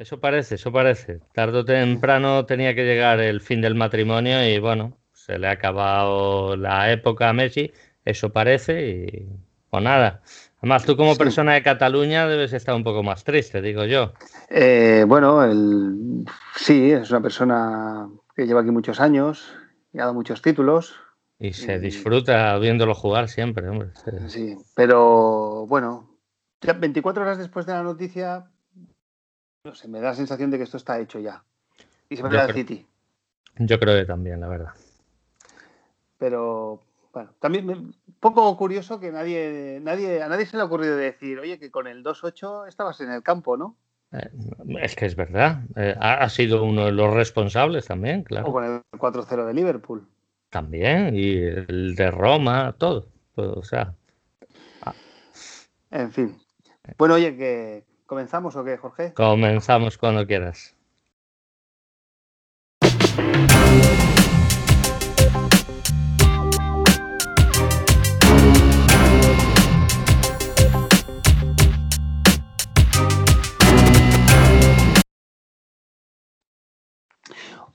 Eso parece, eso parece. Tardo o temprano tenía que llegar el fin del matrimonio y bueno, se le ha acabado la época a Messi, eso parece y pues nada. Además, tú como persona de Cataluña debes estar un poco más triste, digo yo. Eh, bueno, el... sí, es una persona que lleva aquí muchos años y ha dado muchos títulos. Y se disfruta viéndolo jugar siempre, hombre. Sí, pero bueno, 24 horas después de la noticia no sé, me da la sensación de que esto está hecho ya. Y se va a City. Yo creo que también, la verdad. Pero, bueno, también poco curioso que nadie, nadie, a nadie se le ha ocurrido decir, oye, que con el 2-8 estabas en el campo, ¿no? Eh, es que es verdad. Eh, ha, sido uno de los responsables también, claro. O con el 4-0 de Liverpool. También, y el de Roma, todo. o sea. Ah. En fin. Bueno, oye, que, ¿Comenzamos o qué, Jorge? Comenzamos cuando quieras.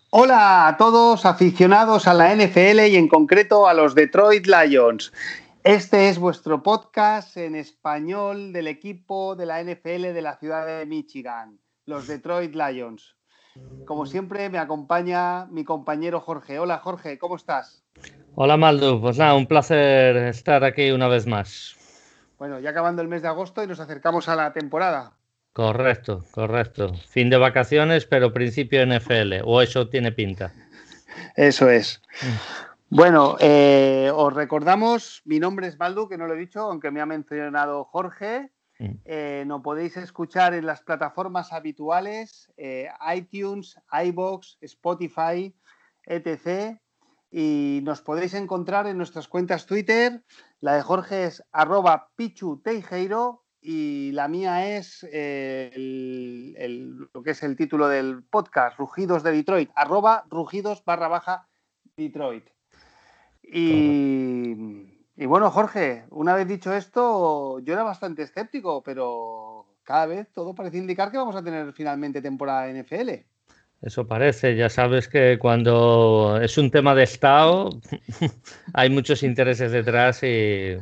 Hola a todos aficionados a la NFL y en concreto a los Detroit Lions. Este es vuestro podcast en español del equipo de la NFL de la ciudad de Michigan, los Detroit Lions. Como siempre, me acompaña mi compañero Jorge. Hola Jorge, ¿cómo estás? Hola Maldo, pues nada, un placer estar aquí una vez más. Bueno, ya acabando el mes de agosto y nos acercamos a la temporada. Correcto, correcto. Fin de vacaciones, pero principio NFL, o eso tiene pinta. Eso es. Bueno, eh, os recordamos, mi nombre es Baldu, que no lo he dicho, aunque me ha mencionado Jorge. Mm. Eh, nos podéis escuchar en las plataformas habituales, eh, iTunes, iBox, Spotify, etc. Y nos podéis encontrar en nuestras cuentas Twitter. La de Jorge es arroba Pichu y la mía es lo que es el título del podcast, Rugidos de Detroit, arroba rugidos barra baja Detroit. Y, bueno, Jorge, una vez dicho esto, yo era bastante escéptico, pero cada vez todo parece indicar que vamos a tener finalmente temporada NFL. Eso parece, ya sabes que cuando es un tema de Estado hay muchos intereses detrás y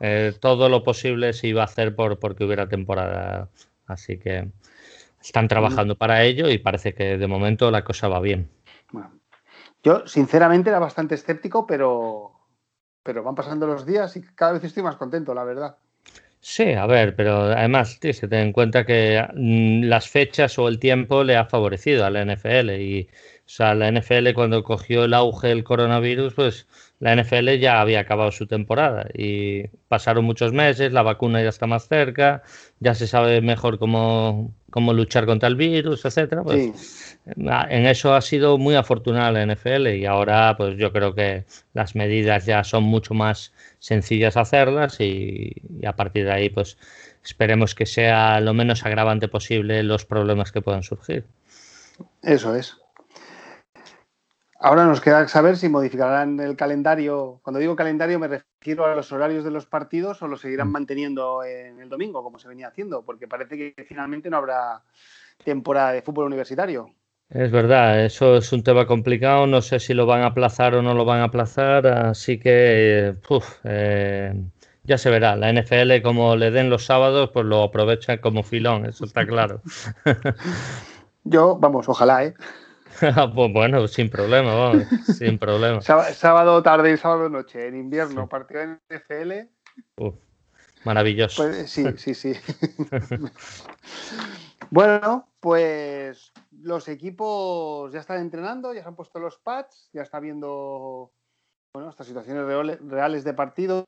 eh, todo lo posible se iba a hacer por porque hubiera temporada. Así que están trabajando para ello y parece que de momento la cosa va bien. Bueno, yo, sinceramente, era bastante escéptico, pero, pero van pasando los días y cada vez estoy más contento, la verdad. Sí, a ver, pero además tienes que tener en cuenta que mm, las fechas o el tiempo le ha favorecido a la NFL y o sea, la NFL cuando cogió el auge del coronavirus, pues la NFL ya había acabado su temporada y pasaron muchos meses, la vacuna ya está más cerca, ya se sabe mejor cómo, cómo luchar contra el virus, etcétera. Pues en eso ha sido muy afortunada la NFL y ahora pues yo creo que las medidas ya son mucho más sencillas hacerlas y, y a partir de ahí pues esperemos que sea lo menos agravante posible los problemas que puedan surgir. Eso es. Ahora nos queda saber si modificarán el calendario. Cuando digo calendario me refiero a los horarios de los partidos o lo seguirán mm. manteniendo en el domingo, como se venía haciendo, porque parece que finalmente no habrá temporada de fútbol universitario. Es verdad, eso es un tema complicado. No sé si lo van a aplazar o no lo van a aplazar, así que eh, ya se verá. La NFL, como le den los sábados, pues lo aprovechan como filón, eso está claro. Yo, vamos, ojalá, ¿eh? pues bueno, sin problema, vamos, sin problema. Sábado tarde y sábado noche, en invierno, partido en NFL. maravilloso. Pues, sí, sí, sí. bueno, pues los equipos ya están entrenando, ya se han puesto los pads, ya está viendo bueno, estas situaciones reales de partido.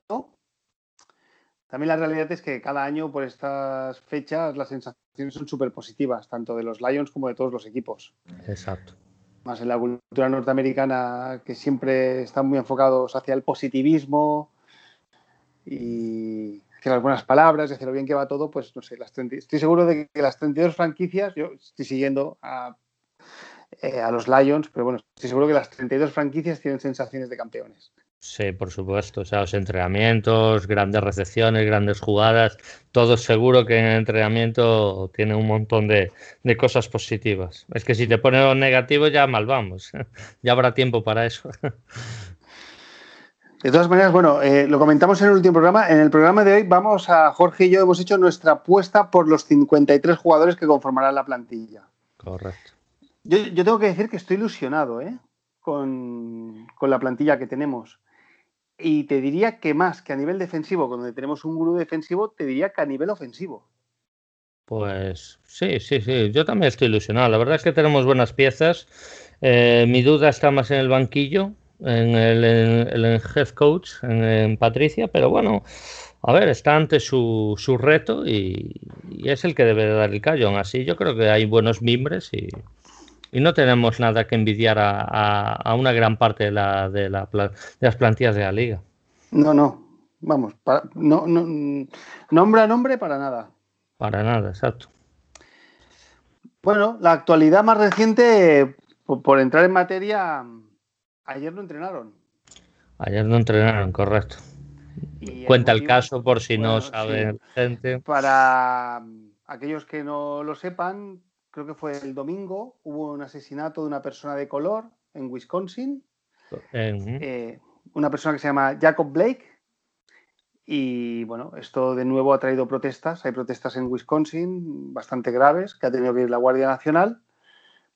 También la realidad es que cada año por estas fechas las sensaciones son súper positivas, tanto de los Lions como de todos los equipos. Exacto. Más en la cultura norteamericana, que siempre están muy enfocados hacia el positivismo y hacia las buenas palabras, hacia lo bien que va todo, pues no sé, las estoy seguro de que las 32 franquicias, yo estoy siguiendo a, eh, a los Lions, pero bueno, estoy seguro que las 32 franquicias tienen sensaciones de campeones. Sí, por supuesto. O sea, los entrenamientos, grandes recepciones, grandes jugadas, todo seguro que en el entrenamiento tiene un montón de, cosas positivas. Es que si te pones los negativos ya mal vamos. ya habrá tiempo para eso. De todas maneras, bueno, eh, lo comentamos en el último programa. En el programa de hoy vamos a, Jorge y yo hemos hecho nuestra apuesta por los 53 jugadores que conformarán la plantilla. Correcto. Yo, tengo que decir que estoy ilusionado ¿eh? con, con la plantilla que tenemos. Y te diría que más que a nivel defensivo, donde tenemos un gurú defensivo, te diría que a nivel ofensivo. Pues sí, sí, sí. Yo también estoy ilusionado. La verdad es que tenemos buenas piezas. Eh, mi duda está más en el banquillo, en el, head coach, en, Patricia, pero bueno, a ver, está ante su, su reto y, es el que debe dar el callo. así yo creo que hay buenos mimbres y, y no tenemos nada que envidiar a, una gran parte de, la, de, la, de, las plantillas de la liga. No, no, vamos, no, no, nombre a nombre para nada. Para nada, exacto. Bueno, la actualidad más reciente, por, entrar en materia, ayer no entrenaron. Ayer no entrenaron, correcto. Cuenta el, caso por si no sabe gente. Para aquellos que no lo sepan, creo que fue el domingo, hubo un asesinato de una persona de color en Wisconsin. Eh, una persona que se llama Jacob Blake. Y bueno, esto de nuevo ha traído protestas. Hay protestas en Wisconsin bastante graves que ha tenido que ir la Guardia Nacional.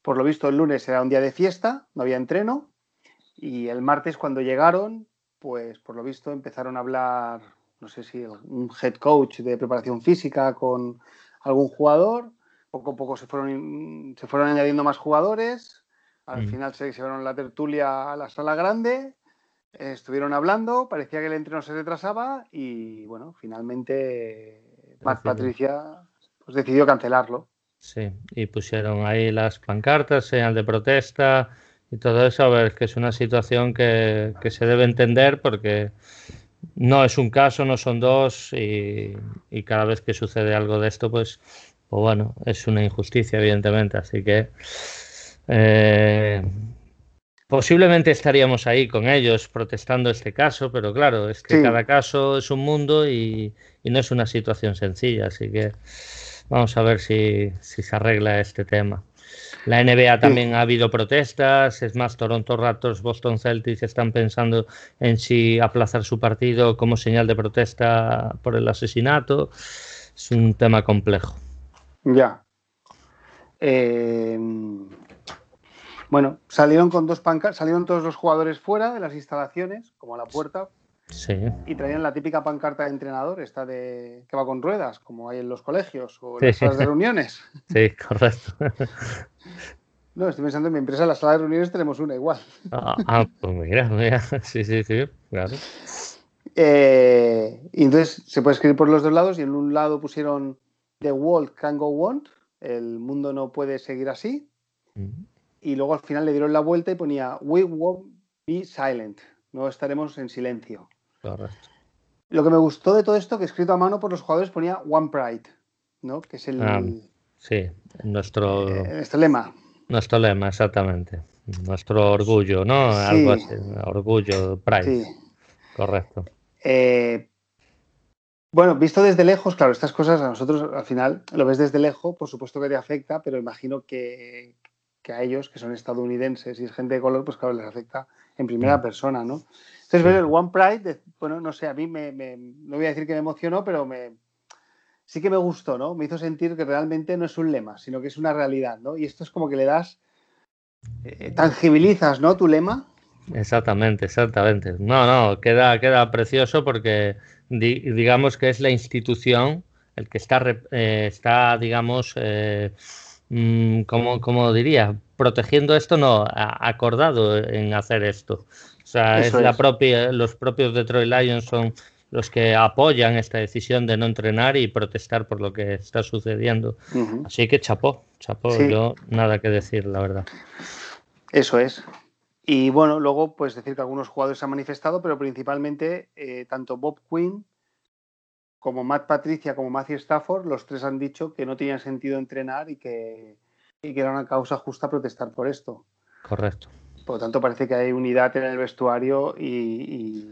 Por lo visto, el lunes era un día de fiesta, no había entreno. Y el martes, cuando llegaron, pues por lo visto empezaron a hablar, no sé si un head coach de preparación física con algún jugador poco a poco se fueron, se fueron añadiendo más jugadores. Al mm. final se llevaron la tertulia a la sala grande, estuvieron hablando, parecía que el entreno se retrasaba y bueno, finalmente Matt Patricia pues, decidió cancelarlo. Sí, y pusieron ahí las pancartas, señal de protesta y todo eso, a ver, que es una situación que, que se debe entender porque no es un caso, no son dos y, y, cada vez que sucede algo de esto, pues pues bueno, es una injusticia, evidentemente. Así que eh, posiblemente estaríamos ahí con ellos protestando este caso, pero claro, es que cada caso es un mundo y, no es una situación sencilla. Así que vamos a ver si, se arregla este tema. La NBA también ha habido protestas, es más, Toronto Raptors, Boston Celtics están pensando en si aplazar su partido como señal de protesta por el asesinato. Es un tema complejo. Ya. Eh, bueno, salieron con dos pancartas, salieron todos los jugadores fuera de las instalaciones, como a la puerta. Sí. Y traían la típica pancarta de entrenador, esta de que va con ruedas, como hay en los colegios o en las salas de reuniones. Sí, correcto. No, estoy pensando en mi empresa, en la sala de reuniones tenemos una igual. Ah, ah pues mira, mira. Sí, sí, sí, claro. Eh, y entonces se puede escribir por los dos lados y en un lado pusieron The World Can Go On, el mundo no puede seguir así. Y luego al final le dieron la vuelta y ponía We won't be silent, no estaremos en silencio. Correcto. Lo que me gustó de todo esto, que escrito a mano por los jugadores ponía One Pride, ¿no? Que es el. Ah, sí, nuestro. Eh, lema. Nuestro lema, exactamente. Nuestro orgullo, ¿no? Algo así. Orgullo, Pride. Sí. Correcto. Eh, bueno, visto desde lejos, claro, estas cosas a nosotros al final lo ves desde lejos, por supuesto que te afecta, pero imagino que, a ellos, que son estadounidenses y es gente de color, pues claro, les afecta en primera mm. persona, ¿no? Entonces, ver el One Pride, bueno, no sé, a mí me, no voy a decir que me emocionó, pero me, sí que me gustó, ¿no? Me hizo sentir que realmente no es un lema, sino que es una realidad, ¿no? Y esto es como que le das, eh, tangibilizas, ¿no? Tu lema. Exactamente, exactamente. No, no, queda, queda precioso porque digamos que es la institución el que está, eh, está digamos, eh, mm, como, diría, protegiendo esto, no, acordado en hacer esto. O sea, es, la propia, los propios Detroit Lions son los que apoyan esta decisión de no entrenar y protestar por lo que está sucediendo. Así que chapó, chapó, yo nada que decir, la verdad. Eso es. Y bueno, luego pues decir que algunos jugadores se han manifestado, pero principalmente eh, tanto Bob Quinn como Matt Patricia como Matthew Stafford, los tres han dicho que no tenía sentido entrenar y que, y que era una causa justa protestar por esto. Correcto. Por lo tanto, parece que hay unidad en el vestuario y,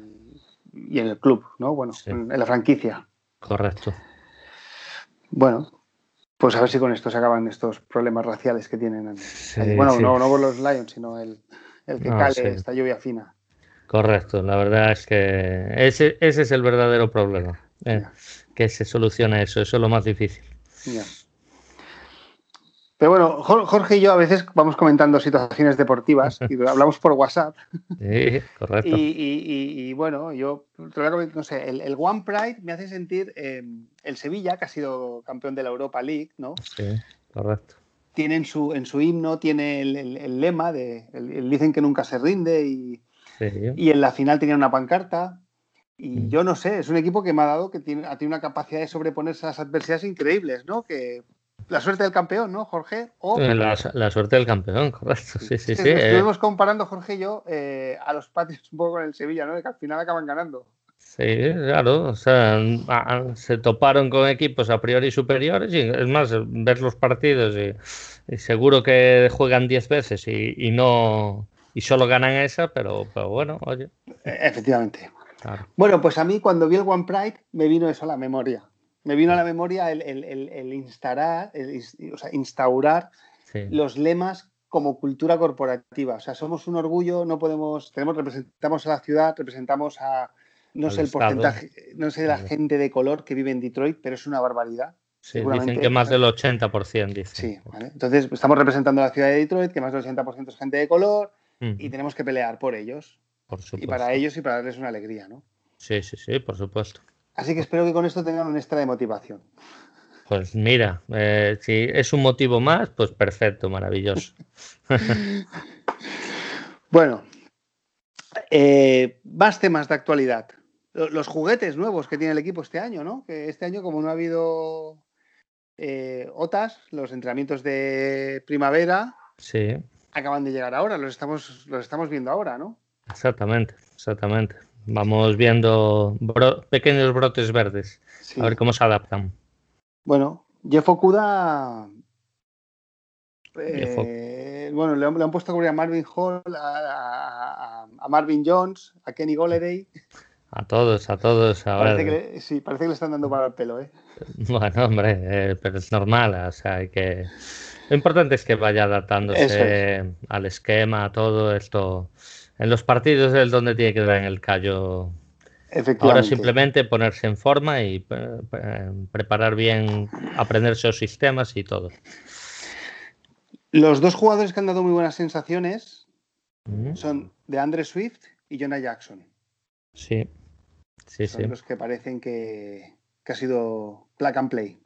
en el club, ¿no? Bueno, en, la franquicia. Correcto. Bueno, pues a ver si con esto se acaban estos problemas raciales que tienen. bueno, no, no por los Lions, sino el, que cale esta lluvia fina. Correcto, la verdad es que ese, ese es el verdadero problema. Eh, que se solucione eso, eso es lo más difícil. Pero bueno, Jorge y yo a veces vamos comentando situaciones deportivas y hablamos por WhatsApp. Sí, correcto. Y, bueno, yo no sé, el, One Pride me hace sentir em, el Sevilla, que ha sido campeón de la Europa League, ¿no? Sí, correcto. Tiene en su, en su himno, tiene el, lema de, dicen que nunca se rinde y, y en la final tenía una pancarta. Y mm. yo no sé, es un equipo que me ha dado que tiene, ha tenido una capacidad de sobreponerse a las adversidades increíbles, ¿no? Que la suerte del campeón, ¿no, Jorge? O, eh, la, suerte del campeón, correcto. Sí, sí, sí. Estuvimos comparando, Jorge y yo, eh, a los patios un poco con el Sevilla, ¿no? Que al final acaban ganando. Sí, claro. O sea, se toparon con equipos a priori superiores y es más, ver los partidos y, seguro que juegan 10 veces y, no y solo ganan esa, pero, pero bueno, oye. E, efectivamente. Bueno, pues a mí cuando vi el One Pride me vino eso a la memoria. Me vino a la memoria el, instaurar, o sea, instaurar los lemas como cultura corporativa. O sea, somos un orgullo, no podemos, tenemos, representamos a la ciudad, representamos a, no sé el porcentaje, no sé la gente de color que vive en Detroit, pero es una barbaridad. Sí, dicen que más del 80%, dicen. Sí, ¿vale? Entonces estamos representando a la ciudad de Detroit, que más del 80% es gente de color, y tenemos que pelear por ellos. Y para ellos y para darles una alegría, ¿no? Sí, sí, sí, por supuesto. Así que espero que con esto tengan un extra de motivación. Pues mira, eh, si es un motivo más, pues perfecto, maravilloso. bueno, eh, más temas de actualidad. Los juguetes nuevos que tiene el equipo este año, ¿no? Que este año, como no ha habido eh, OTAS, los entrenamientos de primavera, sí. acaban de llegar ahora, los estamos, los estamos viendo ahora, ¿no? Exactamente, exactamente. Vamos viendo pequeños brotes verdes, a ver cómo se adaptan. Bueno, Jeff Okuda. Eh, bueno, le han, puesto a cubrir a Marvin Hall, a, Marvin Jones, a Kenny Golladay. A todos, a todos. Parece sí, parece que le están dando para el pelo, ¿eh? Bueno, hombre, eh, pero es normal, o sea, hay que... Lo importante es que vaya adaptándose al esquema, a todo esto en los partidos es donde tiene que dar en el callo. Ahora simplemente ponerse en forma y eh, preparar bien, aprender esos sistemas y todo. Los dos jugadores que han dado muy buenas sensaciones son de Andre Swift y Jonah Jackson. Sí, sí, son los que parecen que, que ha sido plug and play.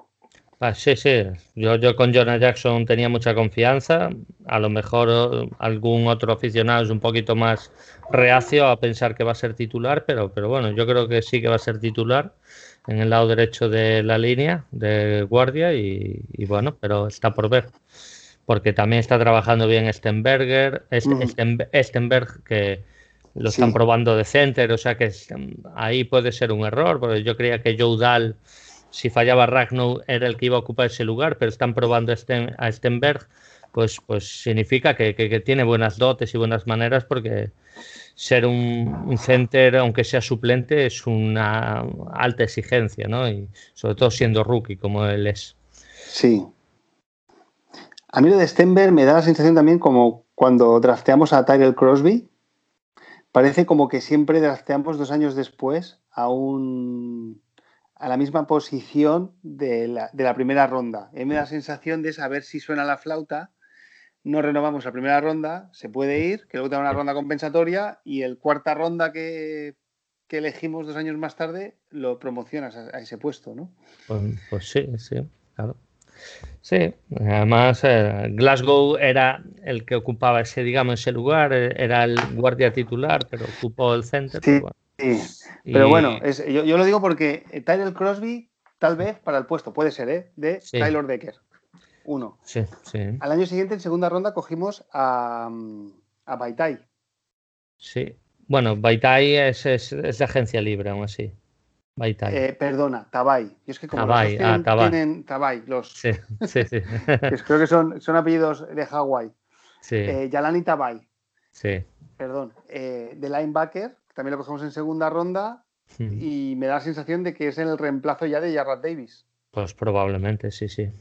Ah, sí, sí. Yo, yo con Jonah Jackson tenía mucha confianza. A lo mejor algún otro aficionado es un poquito más reacio a pensar que va a ser titular, pero, pero bueno, yo creo que sí que va a ser titular en el lado derecho de la línea de guardia y, bueno, pero está por ver. Porque también está trabajando bien Stenberger, Stenberg, que lo están probando de center, o sea que ahí puede ser un error, porque yo creía que Joe Dahl si fallaba Ragnar era el que iba a ocupar ese lugar, pero están probando a Stenberg, pues, pues significa que, tiene buenas dotes y buenas maneras porque ser un, center, aunque sea suplente, es una alta exigencia, ¿no? Y sobre todo siendo rookie como él es. Sí. A mí lo de Stenberg me da la sensación también como cuando drafteamos a Tyrell Crosby. Parece como que siempre drafteamos dos años después a un a la misma posición de la, primera ronda. Y me da la sensación de saber si suena la flauta, no renovamos la primera ronda, se puede ir, que luego tenga una ronda compensatoria y el cuarta ronda que, elegimos dos años más tarde lo promocionas a, ese puesto, ¿no? Pues, pues, sí, sí, claro. Sí, además eh, Glasgow era el que ocupaba ese, digamos, ese lugar, eh, era el guardia titular, pero ocupó el centro. Sí. Sí, pero bueno, yo, lo digo porque Tyler Crosby, tal vez para el puesto, puede ser, ¿eh? De Tyler Decker. Uno. Sí, sí. Al año siguiente, en segunda ronda, cogimos a, a Baitai. Sí. Bueno, Baitai es, es, de agencia libre, aún así. Eh, perdona, Tabai. Y es que como Tabai, tienen, ah, tienen Tabai, los. Sí, sí, sí. creo que son, son apellidos de Hawái. Sí. Eh, Yalani Tabai. Sí. Perdón, eh, de linebacker, también lo cogemos en segunda ronda, y me da la sensación de que es el reemplazo ya de Jarrett Davis. Pues probablemente, sí, sí.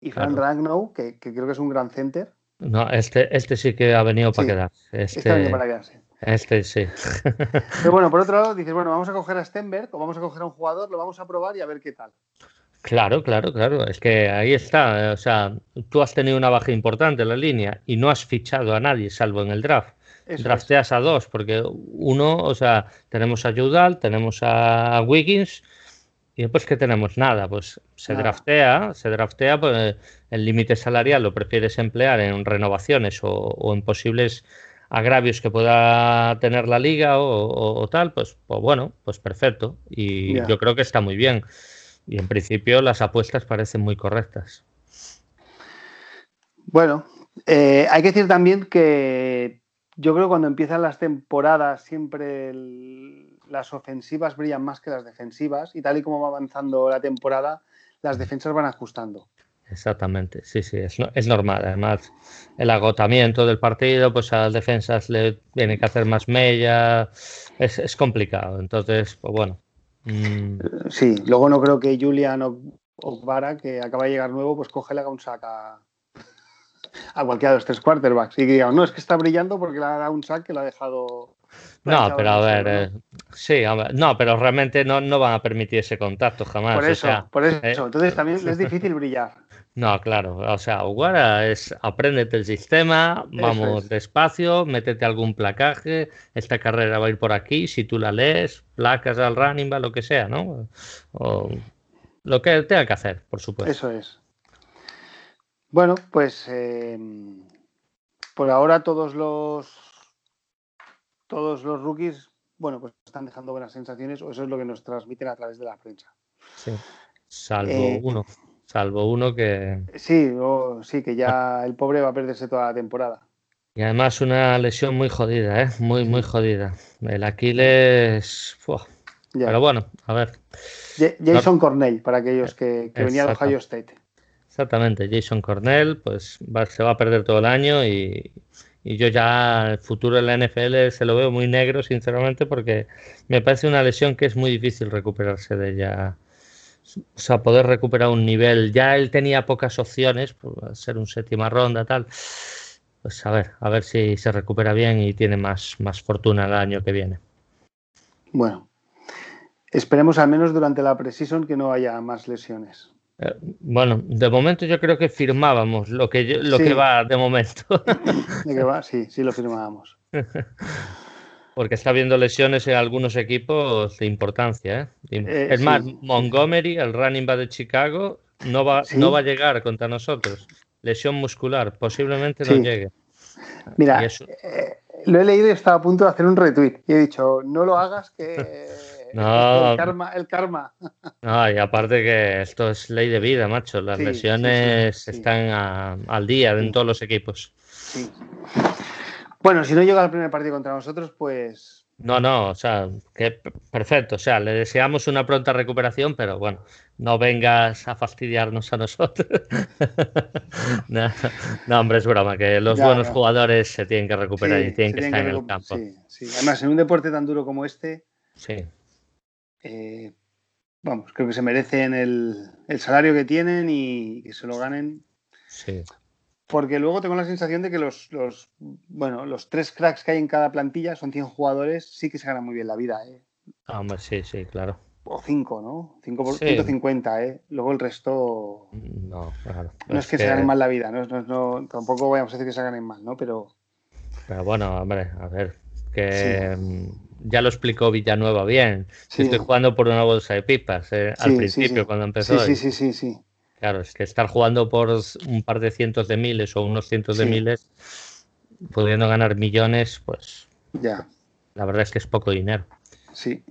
Y Frank Ragnow, que, creo que es un gran center. No, este, este sí que ha venido para quedar. Este, este ha venido para quedarse. Este sí. Pero bueno, por otro lado, dices, bueno, vamos a coger a Stenberg o vamos a coger a un jugador, lo vamos a probar y a ver qué tal. Claro, claro, claro. Es que ahí está. O sea, tú has tenido una baja importante en la línea y no has fichado a nadie salvo en el draft. Drafteas a dos, porque uno, o sea, tenemos a Judal, tenemos a Wiggins y después que tenemos nada, pues se draftea, se draftea, pues el límite salarial lo prefieres emplear en renovaciones o en posibles agravios que pueda tener la liga o, tal, pues, pues, bueno, pues perfecto. Y yo creo que está muy bien. Y en principio las apuestas parecen muy correctas. Bueno, eh, hay que decir también que yo creo que cuando empiezan las temporadas siempre las ofensivas brillan más que las defensivas y tal y como va avanzando la temporada, las defensas van ajustando. Exactamente, sí, sí, es, es, normal. Además, el agotamiento del partido, pues a las defensas le tiene que hacer más mella, es, es complicado. Entonces, pues bueno. Mm. Sí, luego no creo que Julian o Vara, que acaba de llegar nuevo, pues coge haga un sack a, cualquiera de los tres quarterbacks y diga, no, es que está brillando porque le ha dado un sack que lo ha dejado no, pero a ver, eh, sí, no, pero realmente no, no van a permitir ese contacto jamás. Por eso, por eso. Eh, Entonces también es difícil brillar. No, claro, o sea, Uguara es apréndete el sistema, vamos despacio, métete algún placaje, esta carrera va a ir por aquí, si tú la lees, placas al running, va lo que sea, ¿no? O lo que tenga que hacer, por supuesto. Eso es. Bueno, pues eh, por ahora todos los todos los rookies, bueno, pues están dejando buenas sensaciones, o eso es lo que nos transmiten a través de la prensa. Sí, salvo eh, uno. Salvo uno que. Sí, sí, que ya el pobre va a perderse toda la temporada. Y además una lesión muy jodida, ¿eh? Muy, muy jodida. El Aquiles. Pero bueno, a ver. Jason Cornell, para aquellos que, que venía de Ohio State. Exactamente, Jason Cornell, pues se va a perder todo el año y, y yo ya el futuro de la NFL se lo veo muy negro, sinceramente, porque me parece una lesión que es muy difícil recuperarse de ella o sea, poder recuperar un nivel. Ya él tenía pocas opciones, por ser un séptima ronda, tal. Pues a ver, a ver si se recupera bien y tiene más, más fortuna el año que viene. Bueno, esperemos al menos durante la preseason que no haya más lesiones. Eh, bueno, de momento yo creo que firmábamos lo que, lo que va de momento. ¿De que va? Sí, sí lo firmábamos. Porque está habiendo lesiones en algunos equipos de importancia. ¿eh? eh es más, Montgomery, el running back de Chicago, no va, no va a llegar contra nosotros. Lesión muscular, posiblemente no llegue. Mira, eh, lo he leído y estaba a punto de hacer un retweet. Y he dicho, no lo hagas que... No, el karma, el karma. No, y aparte que esto es ley de vida, macho. Las lesiones están al día en todos los equipos. Sí. Bueno, si no llega al primer partido contra nosotros, pues. No, no, o sea, que perfecto. O sea, le deseamos una pronta recuperación, pero bueno, no vengas a fastidiarnos a nosotros. no, hombre, es broma, que los buenos jugadores se tienen que recuperar y tienen que estar en el campo. Sí, sí. Además, en un deporte tan duro como este. Sí. Eh, vamos, creo que se merecen el, el salario que tienen y que se lo ganen. Sí porque luego tengo la sensación de que los, bueno, los tres cracks que hay en cada plantilla son 100 jugadores, sí que se ganan muy bien la vida. ¿eh? Ah, hombre, sí, sí, claro. O 5, ¿no? 5 por 150, ¿eh? Luego el resto. No, claro. No es que, se ganen mal la vida, ¿no? No, tampoco vayamos a decir que se ganen mal, ¿no? Pero. Pero bueno, hombre, a ver, que. Ya lo explicó Villanueva bien. Estoy jugando por una bolsa de pipas eh, al principio, cuando empezó. Sí, sí, sí, sí. Claro, es que estar jugando por un par de cientos de miles o unos cientos de miles, pudiendo ganar millones, pues. Ya. La verdad es que es poco dinero. Sí.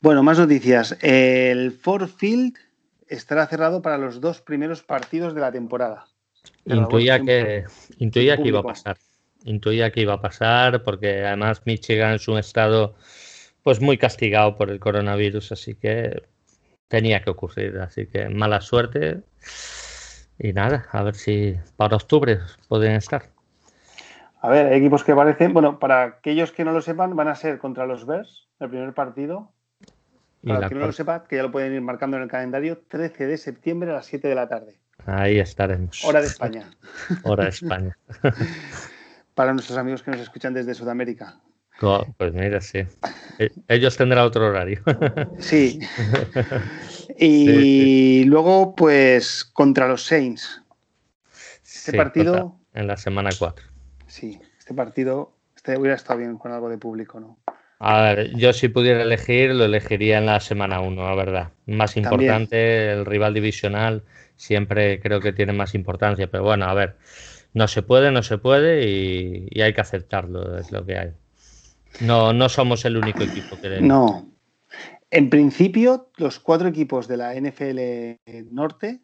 Bueno, más noticias. El Ford Field estará cerrado para los dos primeros partidos de la temporada. Intuía que, intuía que iba a pasar. Intuía que iba a pasar porque además Michigan es un estado pues muy castigado por el coronavirus, así que tenía que ocurrir. Así que mala suerte. Y nada, a ver si para octubre pueden estar. A ver, equipos que parecen, bueno, para aquellos que no lo sepan, van a ser contra los Bears, el primer partido. Para los que no lo sepan, que ya lo pueden ir marcando en el calendario, 13 de septiembre a las 7 de la tarde. Ahí estaremos. Hora de España. Hora de España. para nuestros amigos que nos escuchan desde Sudamérica. Pues mira, sí. E, ellos tendrán otro horario. Sí. Y luego, pues, contra los Saints. Este partido. En la semana 4. Sí, este partido este hubiera estado bien con algo de público, ¿no? A ver, yo si pudiera elegir, lo elegiría en la semana 1, la verdad. Más importante, el rival divisional siempre creo que tiene más importancia, pero bueno, a ver, no se puede, no se puede y, hay que aceptarlo, es lo que hay. No, no somos el único equipo que... No. En principio, los cuatro equipos de la NFL Norte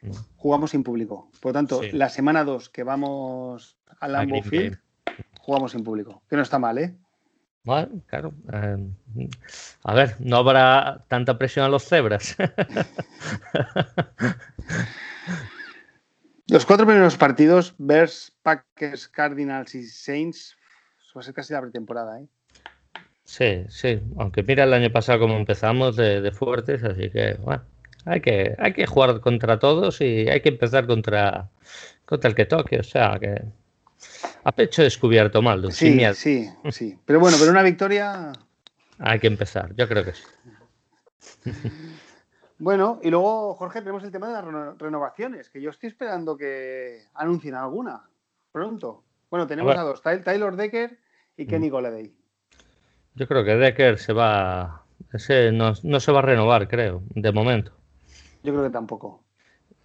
mm. jugamos sin público. Por lo tanto, la semana 2 que vamos al Lambeau Field, jugamos sin público. Que no está mal, ¿eh? Bueno, claro. Eh, a ver, no habrá tanta presión a los cebras. los cuatro primeros partidos, Bears, Packers, Cardinals y Saints, va a ser casi la pretemporada, ¿eh? Sí, sí. Aunque mira el año pasado como empezamos de, fuertes, así que bueno, hay que, hay que jugar contra todos y hay que empezar contra, contra el que toque. O sea que a pecho descubierto, Maldo. Sí, sí, sí. Pero bueno, pero una victoria. Hay que empezar, yo creo que sí. Bueno, y luego, Jorge, tenemos el tema de las renovaciones, que yo estoy esperando que anuncien alguna pronto. Bueno, tenemos a, dos, Taylor Decker y Kenny mm. Goladay. Yo creo que Decker se va. Ese no, se va a renovar, creo, de momento. Yo creo que tampoco.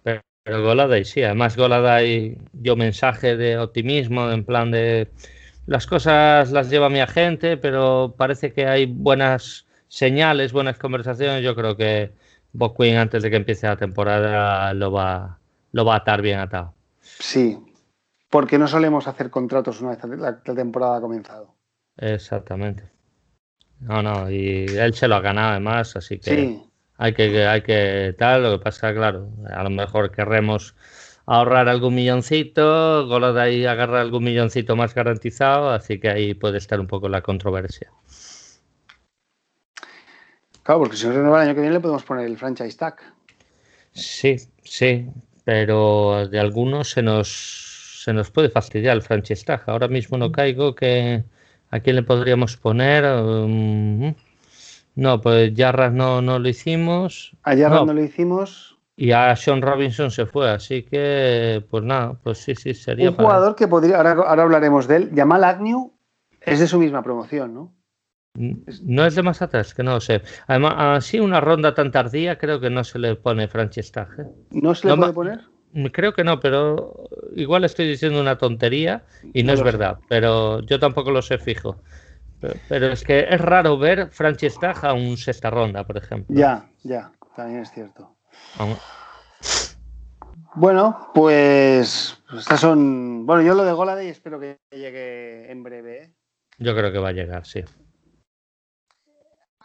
Pero Goladay sí, además Goladay dio mensaje de optimismo, en plan de las cosas las lleva mi agente, pero parece que hay buenas señales, buenas conversaciones. Yo creo que Bob Quinn antes de que empiece la temporada lo va, lo va a atar bien atado. Sí, porque no solemos hacer contratos una vez la, temporada ha comenzado. Exactamente. No, no, y él se lo ha ganado además, así que sí hay que, hay que tal, lo que pasa, claro, a lo mejor querremos ahorrar algún milloncito, Golo de ahí agarra algún milloncito más garantizado, así que ahí puede estar un poco la controversia. Claro, porque si no renueva el año que viene le podemos poner el franchise tag. Sí, sí, pero de algunos se nos, se nos puede fastidiar el franchise tag. Ahora mismo no caigo que a quién le podríamos poner. Um, no, pues Jarras no, no lo hicimos. A Jarras no, lo hicimos. Y a Sean Robinson se fue, así que, pues nada, pues sí, sí, sería. Un jugador que podría, ahora, ahora hablaremos de él, Yamal Agnew, es de su misma promoción, ¿no? No es de más atrás, que no lo sé. Además, así una ronda tan tardía creo que no se le pone Francestage. ¿No se le puede poner? Creo que no, pero igual estoy diciendo una tontería y no, es verdad, pero yo tampoco lo sé fijo. Pero, es que es raro ver a un sexta ronda, por ejemplo. Ya, ya, también es cierto. Bueno, pues, pues estas son. Bueno, yo lo de Goladay espero que llegue en breve. ¿eh? Yo creo que va a llegar, sí.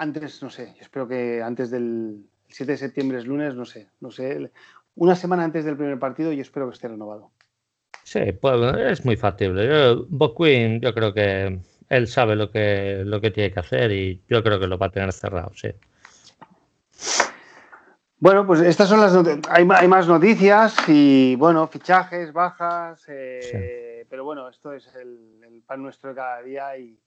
Antes, no sé, espero que antes del 7 de septiembre es lunes, no sé, no sé. Una semana antes del primer partido y espero que esté renovado. Sí, pues es muy factible. Bob Quinn, yo creo que él sabe lo que, lo que tiene que hacer y yo creo que lo va a tener cerrado, sí. Bueno, pues estas son las hay, hay, más noticias y bueno, fichajes, bajas, eh, pero bueno, esto es el, pan nuestro de cada día y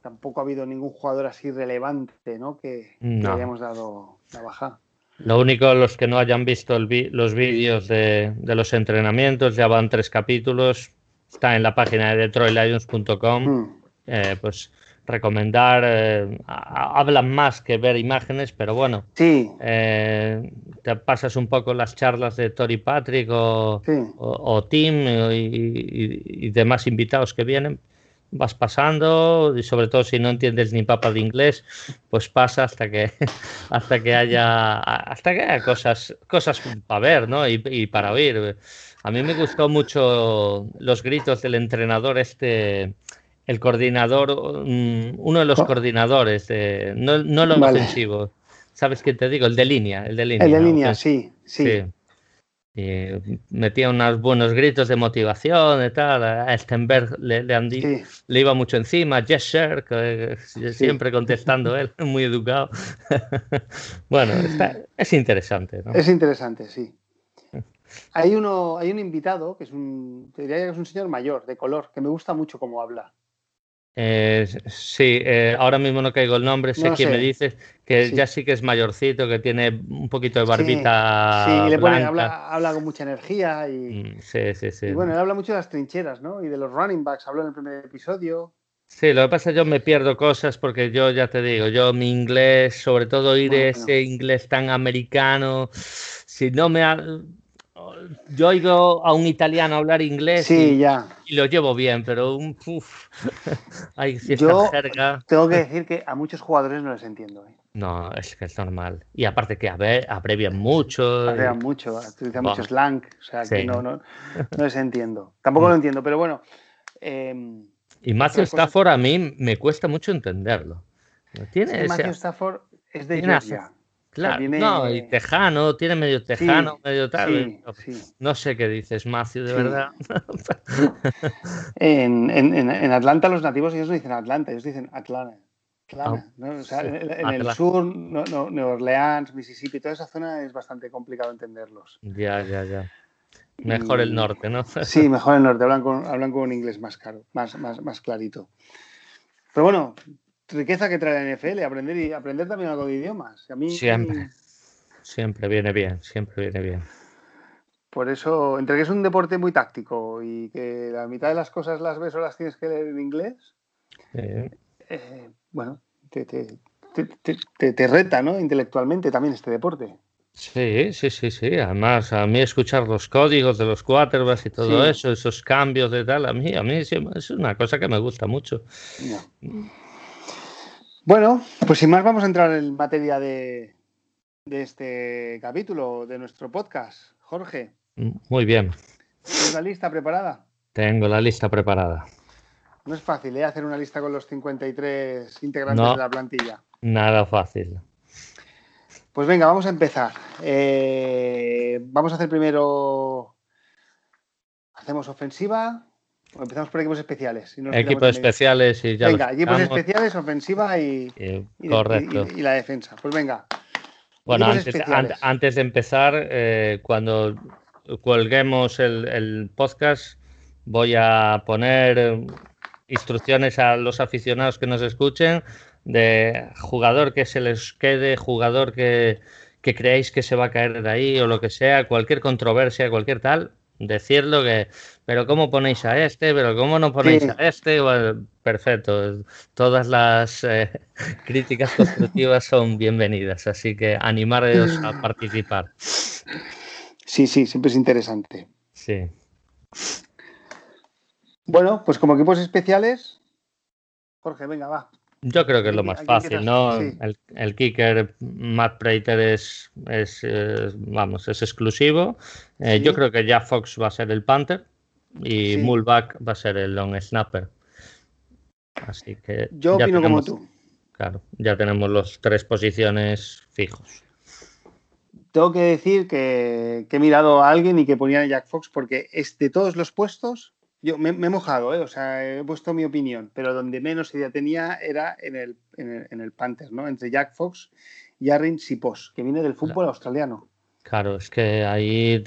tampoco ha habido ningún jugador así relevante, ¿no? Que, hayamos dado la baja. Lo único, los que no hayan visto los vídeos de, de, los entrenamientos, ya van tres capítulos, está en la página de detroitlions.com. Eh, pues recomendar, eh, hablan más que ver imágenes, pero bueno, sí. Eh, te pasas un poco las charlas de Tori Patrick o, Tim y, demás invitados que vienen, vas pasando y sobre todo si no entiendes ni papa de inglés, pues pasa hasta que hasta que haya hasta que haya cosas cosas para ver, ¿no? Y, y para oír. A mí me gustó mucho los gritos del entrenador este el coordinador, mm, uno de los oh. coordinadores, no, no el ofensivo. ¿Sabes qué te digo? El de línea. El de línea, el de línea sí, sí, y metía unos buenos gritos de motivación y tal. A Stenberg le, le, le iba mucho encima, yes sir, siempre contestando él, muy educado. bueno, es interesante. ¿no? Es interesante, sí. Hay uno, hay un invitado que es un, diría que es un señor mayor, de color, que me gusta mucho cómo habla. Eh, sí, eh, ahora mismo no caigo el nombre, sé quién me dices, que ya sí que es mayorcito, que tiene un poquito de barbita. Sí, le pone, habla, habla, con mucha energía y, mm, sí, sí, sí. y bueno, él habla mucho de las trincheras, ¿no? Y de los running backs, habló en el primer episodio. Sí, lo que pasa es que yo me pierdo cosas porque yo ya te digo, yo mi inglés, sobre todo oír ese inglés tan americano, si no me... Ha yo oigo a un italiano hablar inglés y, ya. y lo llevo bien, pero un, uf, hay yo tengo que decir que a muchos jugadores no les entiendo. ¿eh? No, es que es normal. Y aparte que abrevian mucho. Abrevian mucho, utilizan mucho slang, o sea que no, no, no, les entiendo. Tampoco lo mm. entiendo, pero bueno. Em, y Matthew Stafford a mí me cuesta mucho entenderlo. Tiene Matthew Stafford es de Georgia. Claro, no, y tejano, tiene medio tejano, medio tal. no sé qué dices, Matthew, de verdad. en, en, en, Atlanta los nativos ellos no dicen Atlanta, ellos dicen Atlanta. Ah, o sea, en, el sur, no, no, New Orleans, Mississippi, toda esa zona es bastante complicado entenderlos. Ya, ya, ya. Mejor el norte, ¿no? sí, mejor el norte, hablan con, hablan con un inglés más caro, más, más, más clarito. Pero bueno, riqueza que trae la NFL, aprender y aprender también algo de idiomas. A mí, siempre, siempre viene bien, siempre viene bien. Por eso, entre que es un deporte muy táctico y que la mitad de las cosas las ves o las tienes que leer en inglés, eh, bueno, te, te, reta, ¿no? Intelectualmente también este deporte. Sí, sí, sí, sí. Además, a mí escuchar los códigos de los quarterbacks y todo eso, esos cambios de tal, a mí, a mí es una cosa que me gusta mucho. Bueno, pues sin más vamos a entrar en materia de, este capítulo de nuestro podcast. Jorge. Muy bien. ¿Tienes la lista preparada? Tengo la lista preparada. No es fácil ¿eh? hacer una lista con los 53 integrantes de la plantilla. Nada fácil. Pues venga, vamos a empezar. Eh, vamos a hacer primero. Hacemos ofensiva, empezamos por equipos especiales. equipos especiales y ya. Venga, equipos especiales, ofensiva y, correcto. Y, la defensa. Pues venga. Bueno, antes, de empezar, eh, cuando colguemos el, podcast, voy a poner instrucciones a los aficionados que nos escuchen de jugador que se les quede, jugador que, que creáis que se va a caer de ahí o lo que sea, cualquier controversia, cualquier tal, decirlo que, pero ¿cómo ponéis a este? ¿Pero cómo no ponéis a este? perfecto. Todas las eh, críticas constructivas son bienvenidas, así que animaros a participar. Sí, sí, siempre es interesante. Sí. Bueno, pues como equipos especiales, Jorge, venga, va. Yo creo que es lo más fácil, ¿no? El, kicker Matt Prater es, es, vamos, es exclusivo. Eh, yo creo que ya Fox va a ser el Panther y Mulback va a ser el long snapper. Así que. Yo opino como tú. Claro, ya tenemos los tres posiciones fijos. Tengo que decir que, que he mirado a alguien y que ponía a Jack Fox porque es de todos los puestos yo me, he mojado, ¿eh? o sea, he puesto mi opinión, pero donde menos idea tenía era en el, en el, Panthers, ¿no? Entre Jack Fox y Arrin Sipos, que viene del fútbol australiano. Claro, es que ahí,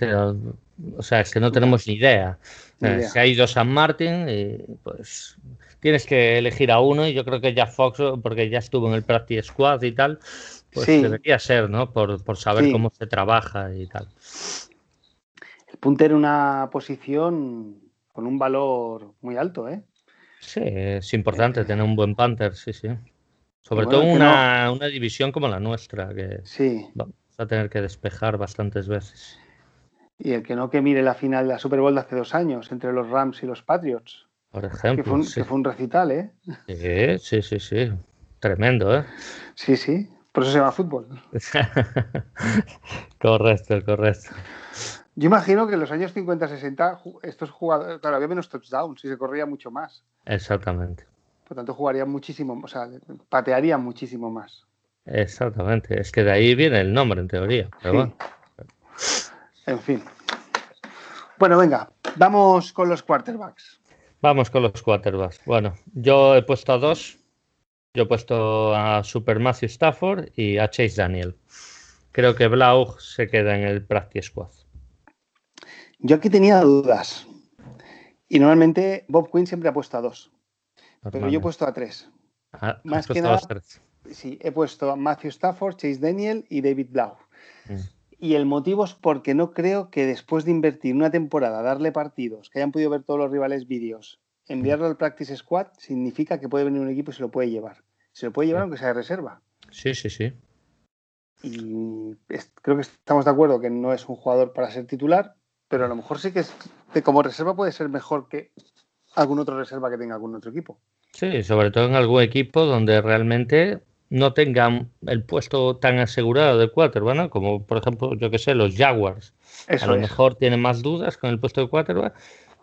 o sea, es que no tenemos ni idea. Eh, se ha ido San Martín y pues tienes que elegir a uno y yo creo que Jack Fox, porque ya estuvo en el Practice Squad y tal, pues debería ser, ¿no? Por, por saber cómo se trabaja y tal. El punter en una posición con un valor muy alto, ¿eh? Sí, es importante tener un buen Panther, sí, sí. Sobre todo una, una, división como la nuestra, que sí. vamos a tener que despejar bastantes veces. Y el que no que mire la final de la Super Bowl de hace dos años entre los Rams y los Patriots. Por ejemplo. Que fue un, recital, ¿eh? Sí, sí, sí, sí. Tremendo, ¿eh? Sí, sí. Por eso se llama fútbol. correcto, correcto. Yo imagino que en los años 50-60 estos jugadores, claro, había menos touchdowns y se corría mucho más. Exactamente. Por tanto, jugarían muchísimo, o sea, patearían muchísimo más. Exactamente, es que de ahí viene el nombre en teoría. Pero bueno. En fin. Bueno, venga, vamos con los quarterbacks. Vamos con los quarterbacks. Bueno, yo he puesto a dos. Yo he puesto a Super Matthew Stafford y a Chase Daniel. Creo que Blau se queda en el practice squad. Yo aquí tenía dudas. Y normalmente Bob Quinn siempre ha puesto a dos. Pero yo he puesto a tres. Ah, Más que nada, sí, he puesto a Matthew Stafford, Chase Daniel y David Blau. Mm. Y el motivo es porque no creo que después de invertir una temporada, darle partidos, que hayan podido ver todos los rivales vídeos, enviarlo al practice squad, significa que puede venir un equipo y se lo puede llevar. Se lo puede llevar aunque sea de reserva. Sí, sí, sí. Y creo que estamos de acuerdo que no es un jugador para ser titular, pero a lo mejor sí que es, como reserva puede ser mejor que algún otro reserva que tenga algún otro equipo. Sí, sobre todo en algún equipo donde realmente no tengan el puesto tan asegurado de quarterback, ¿no? como por ejemplo, yo que sé, los Jaguars. a lo mejor tienen más dudas con el puesto de quarterback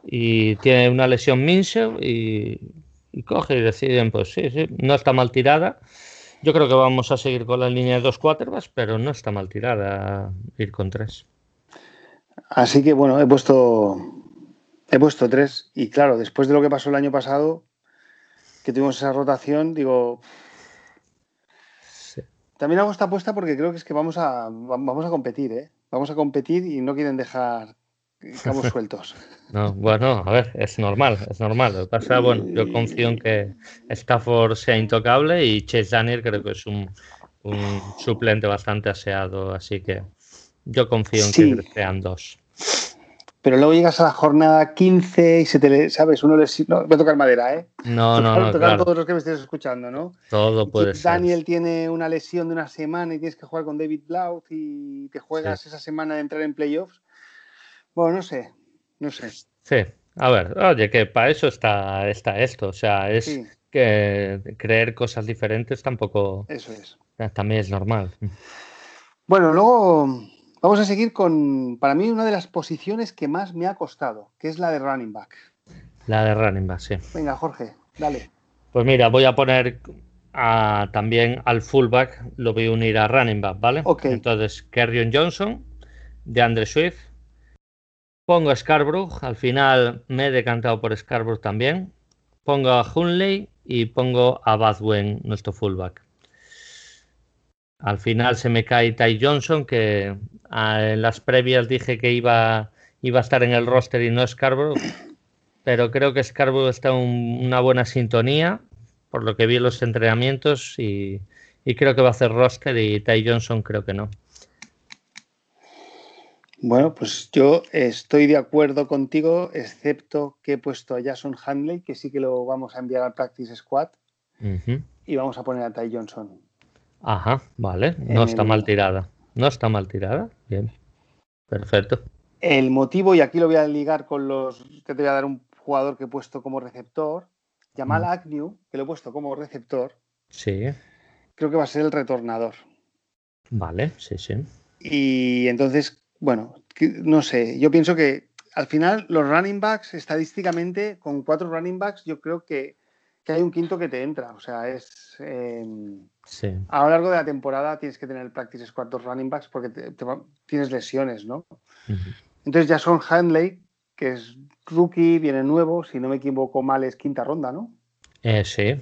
y tiene una lesión Minshew y, y, coge y deciden, pues sí, sí, no está mal tirada. Yo creo que vamos a seguir con la línea de dos quarterbacks, pero no está mal tirada ir con tres. Así que bueno, he puesto he puesto tres y claro, después de lo que pasó el año pasado, que tuvimos esa rotación, digo, también hago esta apuesta porque creo que es que vamos a, vamos a competir, ¿eh? Vamos a competir y no quieren dejar cabos sueltos. No, bueno, a ver, es normal, es normal. Lo que pasa, bueno, yo confío en que Stafford sea intocable y Chase Daniel creo que es un, suplente bastante aseado, así que yo confío en que sean dos pero luego llegas a la jornada 15 y se te, ¿sabes? Uno les... No, voy a tocar madera, ¿eh? No, no, no. Tocar todos los que me estés escuchando, ¿no? Todo puede ser. Daniel tiene una lesión de una semana y tienes que jugar con David Blau y te juegas esa semana de entrar en playoffs. Bueno, no sé, no sé. Sí, a ver, oye, que para eso está, está esto, o sea, es que creer cosas diferentes tampoco... Eso es. También es normal. Bueno, luego Vamos a seguir con, para mí, una de las posiciones que más me ha costado, que es la de running back. La de running back, sí. Venga, Jorge, dale. Pues mira, voy a poner también al fullback, lo voy a unir a running back, ¿vale? Ok. Entonces, Kerrion Johnson, de Andre Swift. Pongo a Scarborough, al final me he decantado por Scarborough también. Pongo a Hunley y pongo a Badwen, nuestro fullback. Al final se me cae Ty Johnson, que ah, en las previas dije que iba, iba a estar en el roster y no Scarborough, pero creo que Scarborough está en una buena sintonía, por lo que vi en los entrenamientos, y, creo que va a hacer roster y Ty Johnson creo que no. Bueno, pues yo estoy de acuerdo contigo, excepto que he puesto a Jason Handley, que sí que lo vamos a enviar al Practice Squad, y vamos a poner a Ty Johnson. Ajá, vale. No está mal tirada. No está mal tirada. Bien. Perfecto. El motivo, y aquí lo voy a ligar con los que te voy a dar un jugador que he puesto como receptor, Jamal mm. Agnew, que lo he puesto como receptor. Sí. Creo que va a ser el retornador. Vale, sí, sí. Y entonces, bueno, no sé, yo pienso que al final los running backs, estadísticamente, con cuatro running backs, yo creo que que hay un quinto que te entra. O sea, es. Em, a lo largo de la temporada tienes que tener practices cuartos running backs porque tienes lesiones, ¿no? Entonces ya son Handley, que es rookie, viene nuevo, si no me equivoco mal, es quinta ronda, ¿no? Eh, sí.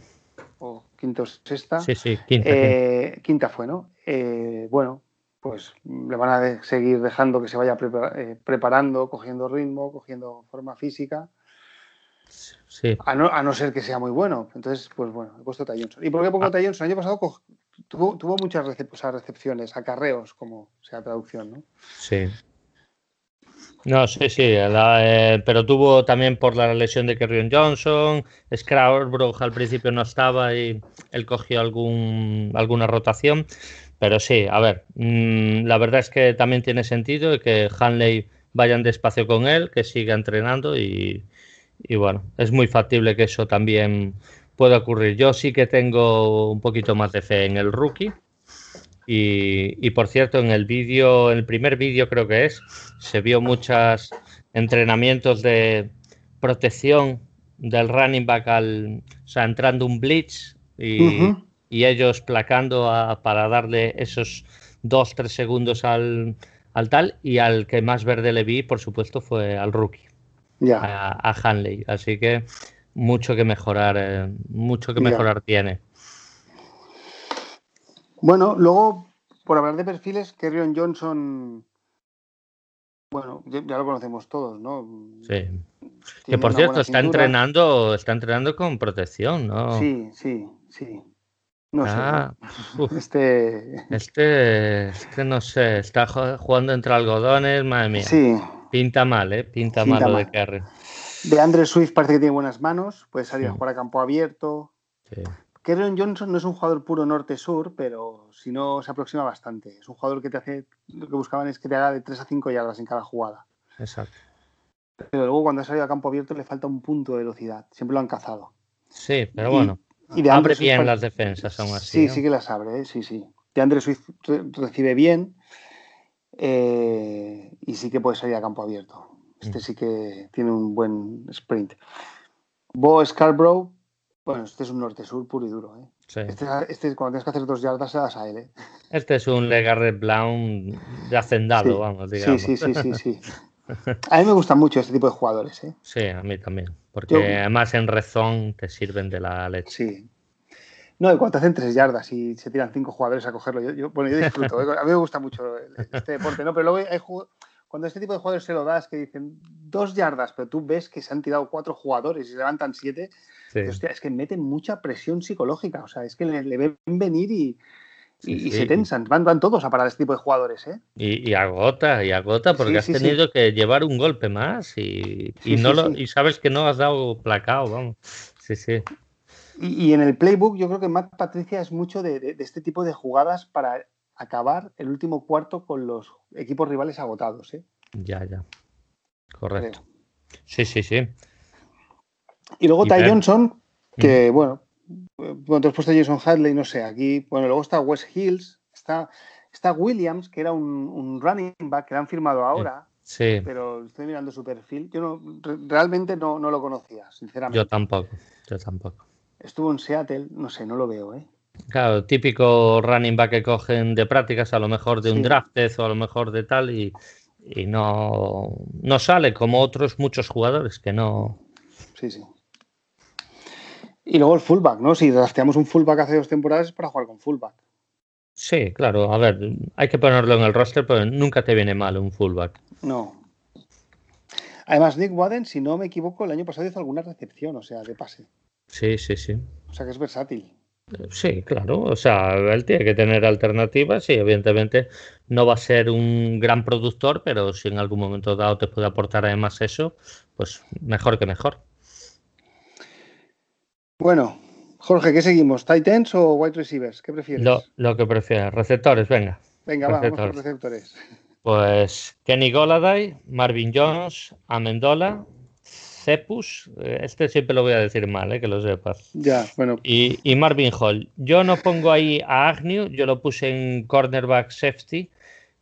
O quinto sexta. Sí, sí, quinta. Eh, quinta fue, ¿no? Eh, bueno, pues le van a seguir dejando que se vaya preparando, cogiendo ritmo, cogiendo forma física. A, no, ser que sea muy bueno. Entonces, pues bueno, he puesto Ty ¿Y por qué pongo ah. Ty El año pasado tuvo, muchas recepciones, acarreos, como sea traducción, ¿no? Sí. No, sí, sí, eh, pero tuvo también por la lesión de Kerrion Johnson, Scrabble al principio no estaba y él cogió algún, alguna rotación, pero sí, a ver, mm, la verdad es que también tiene sentido que Hanley vayan despacio con él, que siga entrenando y, y bueno, es muy factible que eso también pueda ocurrir. Yo sí que tengo un poquito más de fe en el rookie. Y, por cierto, en el vídeo, en el primer vídeo creo que es, se vio muchos entrenamientos de protección del running back al, o sea, entrando un blitz y, ellos placando para darle esos dos, tres segundos al, al tal y al que más verde le vi, por supuesto, fue al rookie, A, a Hanley. Así que mucho que mejorar, eh, mucho que mejorar tiene. Bueno, luego, por hablar de perfiles, Kerrion Johnson, bueno, ya, lo conocemos todos, ¿no? Sí. Que por cierto, está cintura. entrenando, está entrenando con protección, ¿no? Sí, sí, sí. No Ah, uf. sé. Este. Este, este no sé, está jugando entre algodones, madre mía. Sí. Pinta mal, ¿eh? Pinta, Pinta mal lo de mal. Kerry. De Andre Swift parece que tiene buenas manos, puede salir a jugar a campo abierto. Sí. Kerrion Johnson no es un jugador puro norte-sur, pero si no se aproxima bastante. Es un jugador que te hace, lo que buscaban es que te haga de 3 a 5 yardas en cada jugada. Exacto. Pero luego cuando ha salido a campo abierto le falta un punto de velocidad. Siempre lo han cazado. Sí, pero bueno, Y de abre Swift bien las defensas aún así. Sí, ¿no? sí que las abre, ¿eh? sí, sí. De Andre Swift re- recibe bien eh, y sí que puede salir a campo abierto. Este Mm. sí que tiene un buen sprint. Bo Scarborough, bueno, este es un norte-sur puro y duro. ¿eh? Sí. Este, este cuando tienes que hacer dos yardas se das a él. ¿eh? Este es un Legarrette Brown de hacendado, Sí. vamos, Sí, digamos. sí, sí, sí, sí. A mí me gustan mucho este tipo de jugadores. ¿eh? Sí, a mí también. Porque Yo- además en rezón te sirven de la leche. Sí. No, y cuando hacen tres yardas y se tiran cinco jugadores a cogerlo, yo, yo- bueno, yo disfruto. ¿eh? A mí me gusta mucho este deporte, ¿no? Pero luego hay cuando este tipo de jugadores se lo das, que dicen dos yardas, pero tú ves que se han tirado cuatro jugadores y se levantan siete, Sí. y, hostia, es que meten mucha presión psicológica. O sea, es que le, le ven venir y, y- Sí, y sí. se tensan. Van, van todos a parar este tipo de jugadores, ¿eh? Y, y agota, y agota, porque Sí, has sí, tenido que llevar un golpe más y, y no lo, y sabes que no has dado placao, vamos. Sí, sí. Y, y en el playbook yo creo que Matt Patricia es mucho de, de- de este tipo de jugadas para acabar el último cuarto con los equipos rivales agotados, ¿eh? Ya, ya. Correcto. Creo. Sí, sí, sí. Y luego Y Ty Johnson, que bueno, bueno, tú has puesto a Jason Hadley, no sé, aquí, bueno, luego está Wes Hills, está, está Williams, que era un, un running back que le han firmado ahora, Sí, pero estoy mirando su perfil. Yo no, re- realmente no, no lo conocía, sinceramente. yo tampoco, yo tampoco. Estuvo en Seattle, no sé, no lo veo, ¿eh? Claro, típico running back que cogen de prácticas, a lo mejor de un Sí. drafted o a lo mejor de tal, y, y no, no sale como otros muchos jugadores que no. Sí, sí. Y luego el fullback, ¿no? Si drafteamos un fullback hace dos temporadas es para jugar con fullback. Sí, claro, a ver, hay que ponerlo en el roster, pero nunca te viene mal un fullback. No. Además, Nick Waden, si no me equivoco, el año pasado hizo alguna recepción, o sea, de pase. Sí, sí, sí. O sea, que es versátil. Sí, claro. O sea, él tiene que tener alternativas y evidentemente no va a ser un gran productor, pero si en algún momento dado te puede aportar además eso, pues mejor que mejor. Bueno, Jorge, ¿qué seguimos? ¿Titans o wide receivers? ¿Qué prefieres? Lo, lo que prefieras. Receptores, venga. Venga, va, vamos con receptores. receptores. Pues Kenny Goladay, Marvin Jones, Amendola, Cepus, eh, este siempre lo voy a decir mal, eh, que lo sepas. Ya, bueno, Y, y Marvin Hall. Yo no pongo ahí a Agnew, yo lo puse en cornerback safety,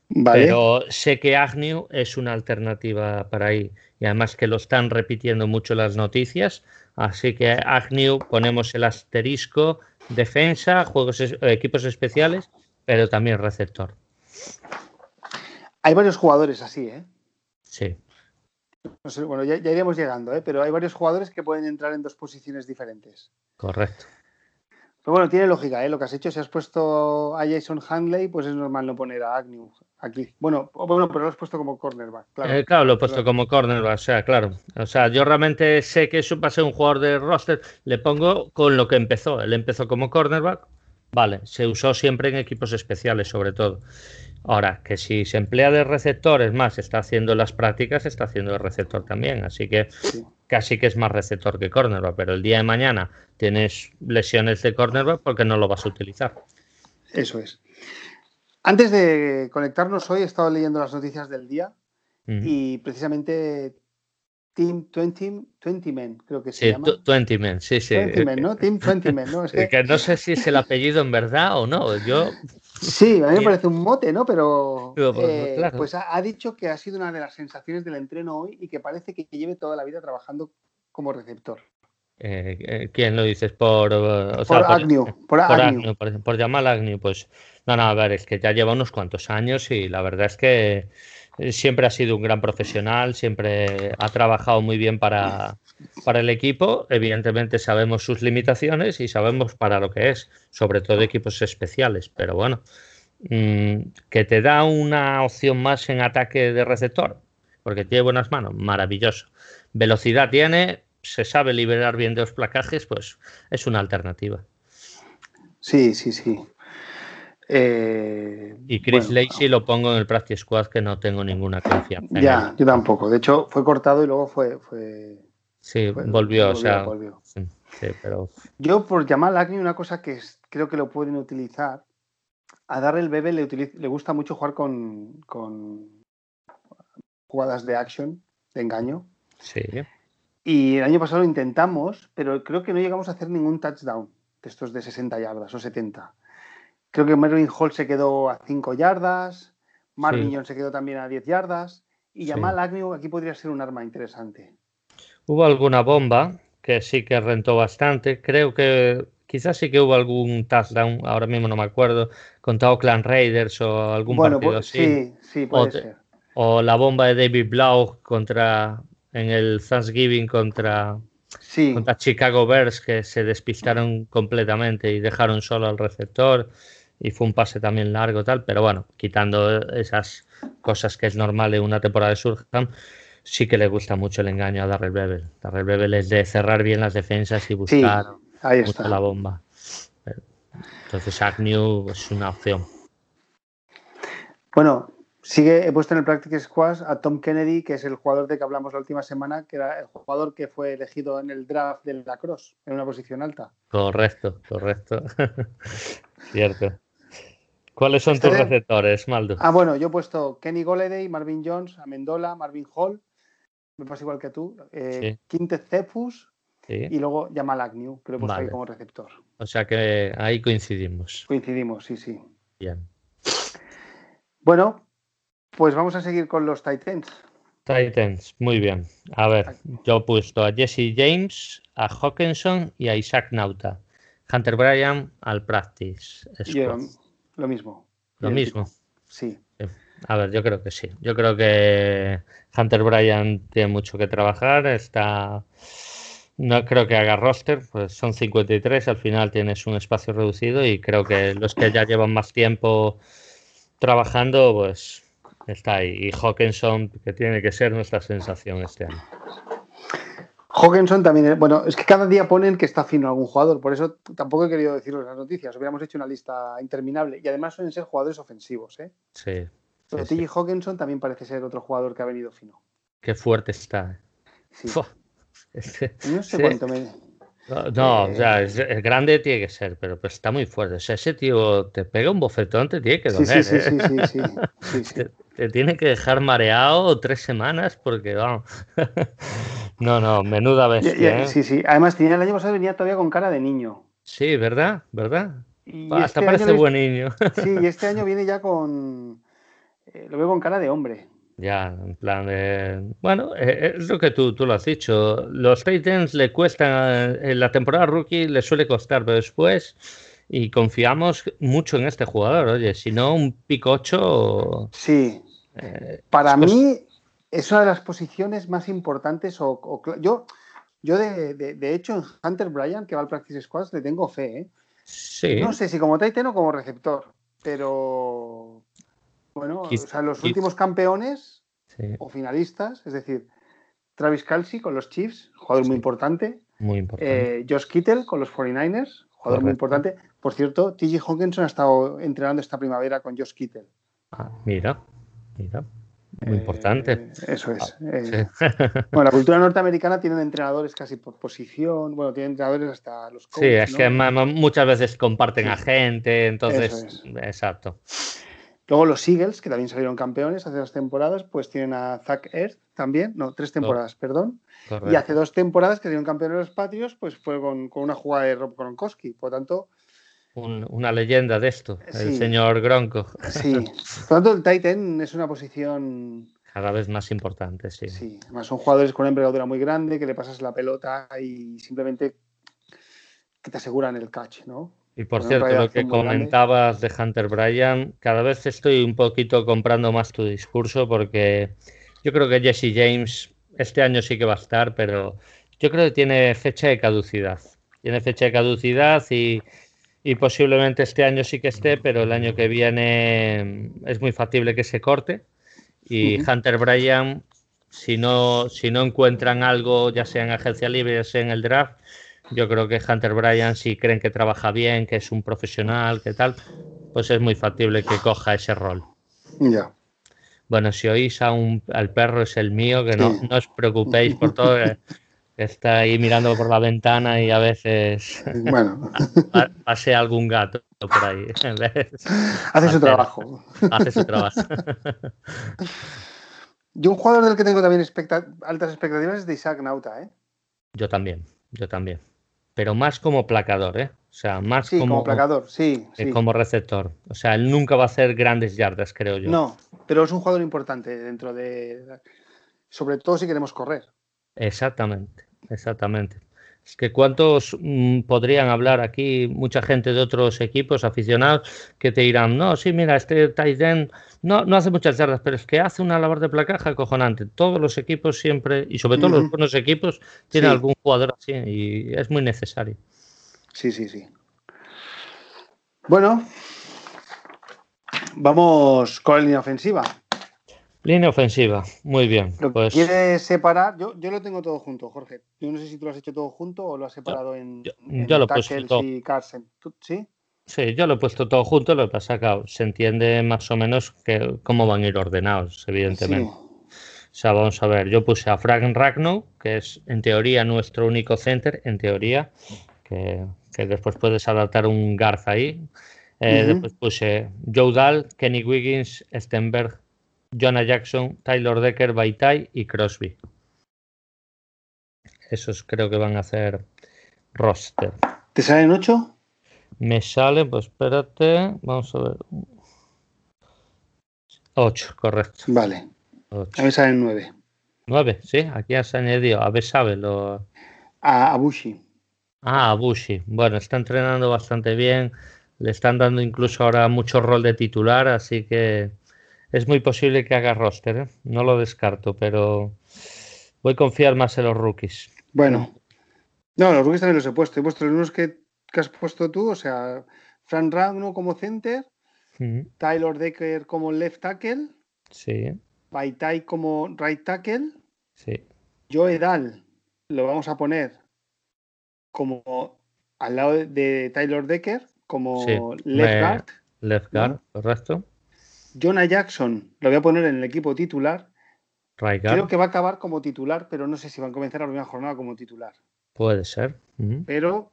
vale. pero sé que Agnew es una alternativa para ahí. Y además que lo están repitiendo mucho las noticias. Así que Agnew ponemos el asterisco, defensa, juegos eh, equipos especiales, pero también receptor. Hay varios jugadores así, ¿eh? Sí. No sé, bueno, ya, ya iremos llegando, ¿eh? Pero hay varios jugadores que pueden entrar en dos posiciones diferentes. Correcto. Pero bueno, tiene lógica, ¿eh? Lo que has hecho, si has puesto a Jason Handley, pues es normal no poner a Agnew aquí. Bueno, bueno pero lo has puesto como cornerback, claro. Eh, claro, lo he puesto Claro. como cornerback, o sea, claro. O sea, yo realmente sé que eso va a ser un jugador de roster, le pongo con lo que empezó. Él empezó como cornerback, vale, se usó siempre en equipos especiales sobre todo. Ahora, que si se emplea de receptor, es más, está haciendo las prácticas, está haciendo de receptor también, así que Sí. casi que es más receptor que cornerback, pero el día de mañana tienes lesiones de cornerback porque no lo vas a utilizar. Eso es. Antes de conectarnos hoy, he estado leyendo las noticias del día y precisamente Team 20, 20 Men, creo que se Sí, llama. tu- 20 men, sí, sí. 20 Men, ¿no? Team 20 Men, ¿no? Es que- Que no sé si es el apellido en verdad o no. Yo Sí, a mí me parece un mote, ¿no? Pero, pues, eh, claro. pues ha, ha dicho que ha sido una de las sensaciones del entreno hoy y que parece que lleve toda la vida trabajando como receptor. Eh, ¿Quién lo dices? Por, por, Agnew, por, Agnew. por, llamar Agnew, pues no, no, a ver, es que ya lleva unos cuantos años y la verdad es que siempre ha sido un gran profesional, siempre ha trabajado muy bien para, para el equipo. Evidentemente sabemos sus limitaciones y sabemos para lo que es, sobre todo equipos especiales, pero bueno, mm, que te da una opción más en ataque de receptor, porque tiene buenas manos, maravilloso. Velocidad tiene, se sabe liberar bien de los placajes, pues es una alternativa. Sí, sí, sí. Eh, y Chris Lacey lo pongo en el Practice Squad que no tengo ninguna confianza. Ya, yo tampoco. De hecho, fue cortado y luego fue. Sí, volvió, o sea. pero... Yo, por llamar a Agnew, una cosa que creo que lo pueden utilizar. A Darrell Bebe le, le gusta mucho jugar con, con jugadas de action, de engaño. Sí. Y el año pasado lo intentamos, pero creo que no llegamos a hacer ningún touchdown de estos de 60 yardas o 70. Creo que Mervyn Hall se quedó a 5 yardas, Marvin se quedó también a 10 yardas y Jamal Agnew aquí podría ser un arma interesante. Hubo alguna bomba que sí que rentó bastante. Creo que quizás sí que hubo algún touchdown, ahora mismo no me acuerdo, contra Oakland Raiders o algún partido pues, así. Sí, sí, puede o, ser. O la bomba de David Blau contra en el Thanksgiving contra, contra Chicago Bears que se despistaron completamente y dejaron solo al receptor y fue un pase también largo tal, pero bueno, quitando esas cosas que es normal en una temporada de Surham, sí que le gusta mucho el engaño a Darrell Bevel. Darrell Bevel es de cerrar bien las defensas y buscar la bomba. Entonces Agnew es una opción. Bueno, sigue, he puesto en el Practice Squad a Tom Kennedy, que es el jugador de que hablamos la última semana, que era el jugador que fue elegido en el draft del lacrosse, en una posición alta. Correcto, correcto. Cierto. ¿Cuáles son tus este receptores, Maldo? Ah, bueno, yo he puesto Kenny Goleday, Marvin Jones, Amendola, Marvin Hall, me pasa igual que tú, eh, Quintez Cephus y luego Jamal Agnew, que lo he puesto ahí como receptor. O sea que ahí coincidimos. Coincidimos, sí, sí. Bien. Bueno, pues vamos a seguir con los Titans. Titans, muy bien. A ver, yo he puesto a Jesse James, a Hawkinson y a Isaac Nauta. Hunter Bryan al practice. Lo mismo. Lo mismo. Sí. A ver, yo creo que sí. Yo creo que Hunter Bryan tiene mucho que trabajar. Está. No creo que haga roster, pues son 53, al final tienes un espacio reducido y creo que los que ya llevan más tiempo trabajando, pues está ahí. Y Hawkinson, que tiene que ser nuestra sensación este año. Hawkinson también, bueno, es que cada día ponen que está fino algún jugador, por eso tampoco he querido decirlo las noticias, hubiéramos hecho una lista interminable y además suelen ser jugadores ofensivos, ¿eh? Sí. Pero T.J. Hawkinson también parece ser otro jugador que ha venido fino. Qué fuerte está. Sí. no sé cuánto me... No, o sea, es, grande tiene que ser, pero pues está muy fuerte. O sea, ese tío te pega un bofetón, te tiene que doler. Sí, sí, sí, sí, sí, te, te, tiene que dejar mareado tres semanas porque, vamos. No, no, menuda bestia. ¿eh? Sí, sí. Además, tenía el año pasado venía todavía con cara de niño. Sí, ¿verdad? ¿Verdad? Hasta este parece buen niño. Sí, y este año viene ya con. Eh, lo veo con cara de hombre. Ya, en plan de. Bueno, eh, es lo que tú, tú lo has dicho. Los Titans le cuestan. En la temporada rookie le suele costar, pero después. Y confiamos mucho en este jugador. Oye, si no, un picocho. Sí. Para mí, es una de las posiciones más importantes. O, yo, yo de, de, hecho, en Hunter Bryan, que va al Practice Squad, le tengo fe. ¿eh? Sí. No sé si como Titan o como receptor, pero bueno, o sea, los últimos campeones o finalistas, es decir, Travis Kelsey con los Chiefs, jugador muy importante. Muy importante. Eh, Josh Kittle con los 49ers, jugador muy importante. Por cierto, TJ Hawkinson ha estado entrenando esta primavera con Josh Kittle. Ah, mira, mira. Muy importante. Eh, eso es. Ah, eh, bueno, la cultura norteamericana tiene entrenadores casi por posición, bueno, tienen entrenadores hasta los coaches, Sí, es que muchas veces comparten a gente, entonces, exacto. Luego los Eagles, que también salieron campeones hace dos temporadas, pues tienen a Zach Ertz también, no, tres temporadas, perdón. Y hace dos temporadas que salieron campeones los Patriots, pues fue con, con una jugada de Rob Gronkowski. Por lo tanto, una leyenda de esto, el señor Gronco. Sí, por lo tanto el Titan es una posición Cada vez más importante, sí. Sí, además son jugadores con una envergadura muy grande, que le pasas la pelota y simplemente que te aseguran el catch, ¿no? Y por cierto, lo que comentabas de Hunter Bryan, cada vez estoy un poquito comprando más tu discurso porque yo creo que Jesse James este año sí que va a estar, pero yo creo que tiene fecha de caducidad. Tiene fecha de caducidad y, posiblemente este año sí que esté, pero el año que viene es muy factible que se corte. Y Hunter Bryan, si no, si no encuentran algo, ya sea en agencia libre, ya sea en el draft, yo creo que Hunter Bryan, si creen que trabaja bien, que es un profesional, que tal, pues es muy factible que coja ese rol. Ya. Bueno, si oís a un, al perro es el mío, que no, no os preocupéis por todo, que, está ahí mirando por la ventana y a veces bueno. pase algún gato por ahí. Hace su trabajo. Hace su trabajo. Yo un jugador del que tengo también altas expectativas es de Isaac Nauta, ¿eh? Yo también, yo también pero más como placador, ¿eh? O sea, más como, placador, sí, Como receptor. O sea, él nunca va a hacer grandes yardas, creo yo. No, pero es un jugador importante dentro de. Sobre todo si queremos correr. Exactamente, exactamente. Es que cuántos mm, podrían hablar aquí, mucha gente de otros equipos aficionados que te dirán, no, sí, mira, este tight no, no hace muchas yardas, pero es que hace una labor de placaje acojonante. Todos los equipos siempre, y sobre todo los buenos equipos, tienen algún jugador así y es muy necesario. Sí, sí, sí. Bueno, vamos con la línea ofensiva. Línea ofensiva, muy bien. Pues... ¿Quieres separar? Yo, yo lo tengo todo junto, Jorge. Yo no sé si tú lo has hecho todo junto o lo has separado en, yo, lo he puesto todo. y Carson. ¿Sí? Sí, yo lo he puesto todo junto, lo que pasa que se entiende más o menos que, cómo van a ir ordenados, evidentemente. O sea, vamos a ver, yo puse a Frank Ragnow, que es en teoría nuestro único center, en teoría, que, después puedes adaptar un Garza ahí. Eh, después puse Joe Dahl, Kenny Wiggins, Stenberg, Jonah Jackson, Tyler Decker, Baitai y Crosby. Esos creo que van a hacer roster. ¿Te salen ocho? Me salen, pues espérate, vamos a ver. Ocho, correcto. Vale. A ver, salen nueve. Nueve, sí, aquí has añadido. A ver, sabe lo. A Abushi. Ah, Abushi. Bueno, está entrenando bastante bien. Le están dando incluso ahora mucho rol de titular, así que es muy posible que haga roster, ¿eh? no lo descarto, pero voy a confiar más en los rookies. Bueno, no, los rookies también los he puesto. He puesto los unos que, has puesto tú, o sea, Fran Ragno como center, Tyler Decker como left tackle, sí. Baitai como right tackle, sí. Joe Dal lo vamos a poner como al lado de Tyler Decker, como left guard. Left guard, correcto. Jonah Jackson lo voy a poner en el equipo titular. Creo que va a acabar como titular, pero no sé si van a comenzar la primera jornada como titular. Puede ser. Pero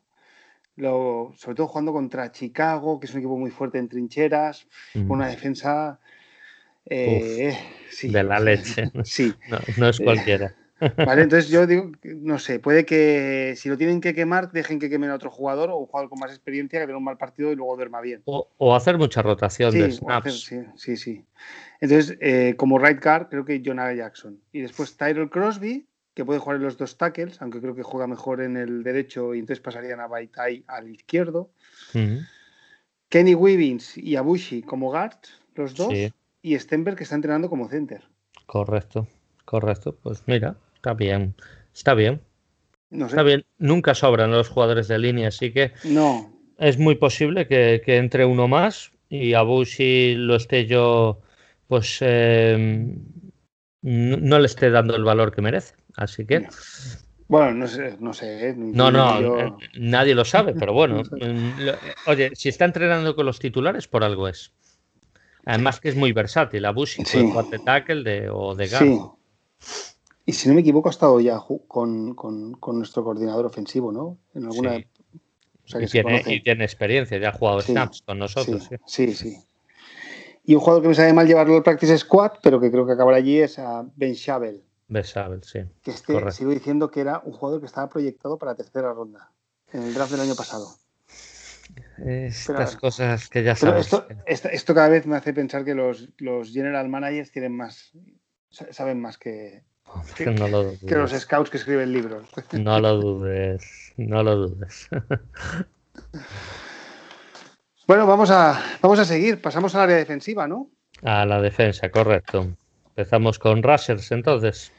lo, sobre todo jugando contra Chicago, que es un equipo muy fuerte en trincheras, con una defensa eh, de la leche. Sí. no es cualquiera. Vale, entonces yo digo, no sé, puede que si lo tienen que quemar, dejen que quemen a otro jugador o un jugador con más experiencia que tenga un mal partido y luego duerma bien. O, hacer mucha rotación de snaps. sí, sí, sí. Entonces, eh, como right guard, creo que Jonah Jackson. Y después Tyrell Crosby, que puede jugar en los dos tackles, aunque creo que juega mejor en el derecho y entonces pasarían a Baitai al izquierdo. Kenny Weavings y Abushi como guard, los dos. Y Stenberg que está entrenando como center. Correcto, correcto. Pues mira, Está bien, está bien. Está bien, nunca sobran los jugadores de línea, así que no. es muy posible que, entre uno más y a Bushi lo esté yo, pues em, no, le esté dando el valor que merece. Así que. Bueno, no sé, no sé. ¿eh? No, no, eh, nadie lo sabe, pero bueno. Mm, oye, si está entrenando con los titulares, por algo es. Además que es muy versátil. A Bushi sí. puede tackle de, o de guard. Y si no me equivoco, ha estado ya con, nuestro coordinador ofensivo, ¿no? En alguna. y, tiene, experiencia, ya ha jugado snaps con nosotros. Sí, sí, Y un jugador que me sabe mal llevarlo al practice squad, pero que creo que acabará allí es a Ben Shabel. Ben Shabel, sí. Que este, sigo diciendo que era un jugador que estaba proyectado para la tercera ronda, en el draft del año pasado. Estas cosas que ya sabes. Esto, esto, cada vez me hace pensar que los, los general managers tienen más saben más que, que, los scouts que escriben libros. No lo dudes, no lo dudes. Bueno, vamos a, vamos a seguir. Pasamos al área defensiva, ¿no? A la defensa, correcto. Empezamos con Rushers, entonces.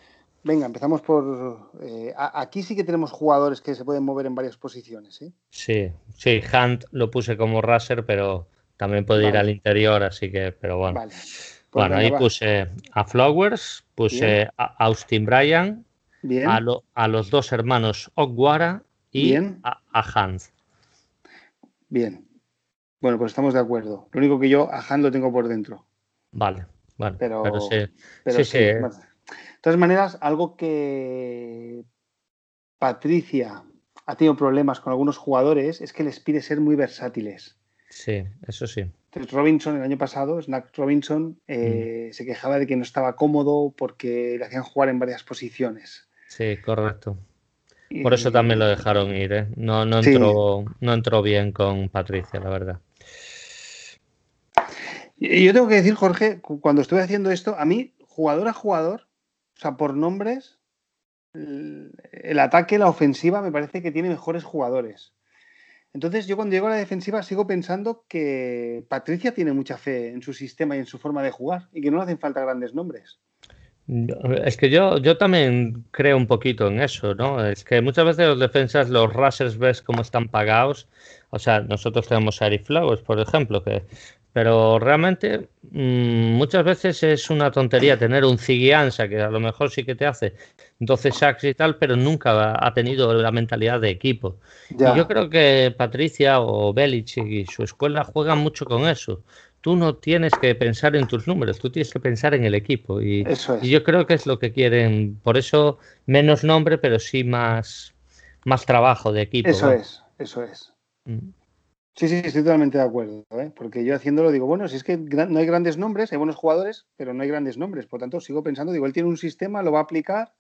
Venga, empezamos por. Eh, aquí sí que tenemos jugadores que se pueden mover en varias posiciones, ¿eh? Sí, sí, Hunt lo puse como Rusher, pero también puede ir al interior, así que, pero bueno. Vale. Pues bueno, ahí puse a Flowers, puse a Austin Bryan, Bien. A, los dos hermanos Ogwara y A, a Hunt. Bien. Bueno, pues estamos de acuerdo. Lo único que yo a Hunt lo tengo por dentro. Vale, bueno, pero, sí. sí, De todas maneras, algo que Patricia ha tenido problemas con algunos jugadores es que les pide ser muy versátiles. Sí, eso sí. Robinson el año pasado, Snack Robinson, eh, mm. se quejaba de que no estaba cómodo porque le hacían jugar en varias posiciones. Sí, correcto. Por eso también lo dejaron ir, ¿eh? No, no, entró, no entró bien con Patricia, la verdad. Yo tengo que decir, Jorge, cuando estuve haciendo esto, a mí, jugador a jugador, o sea, por nombres, el ataque, la ofensiva, me parece que tiene mejores jugadores. Entonces, yo cuando llego a la defensiva sigo pensando que Patricia tiene mucha fe en su sistema y en su forma de jugar y que no le hacen falta grandes nombres. Es que yo, yo también creo un poquito en eso, ¿no? Es que muchas veces los defensas, los rushers, ves cómo están pagados. O sea, nosotros tenemos a Ari Flowers, por ejemplo, que pero realmente mm, muchas veces es una tontería tener un Ziguianza que a lo mejor sí que te hace 12 sacks y tal, pero nunca ha tenido la mentalidad de equipo. Y yo creo que Patricia o Belichick y su escuela juegan mucho con eso. Tú no tienes que pensar en tus números, tú tienes que pensar en el equipo. Y, y yo creo que es lo que quieren. Por eso menos nombre, pero sí más, más trabajo de equipo. Eso es, eso es. Mm. Sí, sí, estoy totalmente de acuerdo, ¿eh? porque yo haciéndolo digo, bueno, si es que no hay grandes nombres, hay buenos jugadores, pero no hay grandes nombres, por tanto sigo pensando, digo, él tiene un sistema, lo va a aplicar,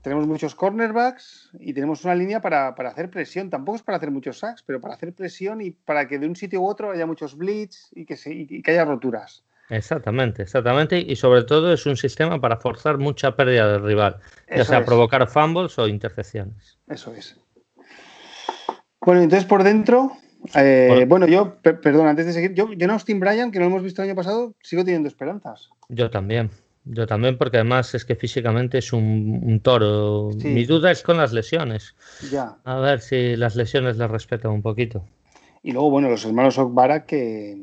tenemos muchos cornerbacks y tenemos una línea para, hacer presión, tampoco es para hacer muchos sacks, pero para hacer presión y para que de un sitio u otro haya muchos blitz y que, se, y que haya roturas. Exactamente, exactamente. Y sobre todo es un sistema para forzar mucha pérdida del rival, ya sea provocar fumbles o intercepciones. Eso es. Bueno, entonces por dentro, eh, bueno, yo, perdón, antes de seguir, yo, yo en Austin Bryan, que no lo hemos visto el año pasado, sigo teniendo esperanzas. Yo también. Yo también, porque además es que físicamente es un, toro. Mi duda es con las lesiones. Ya. A ver si las lesiones le respetan un poquito. Y luego, bueno, los hermanos Okbara que.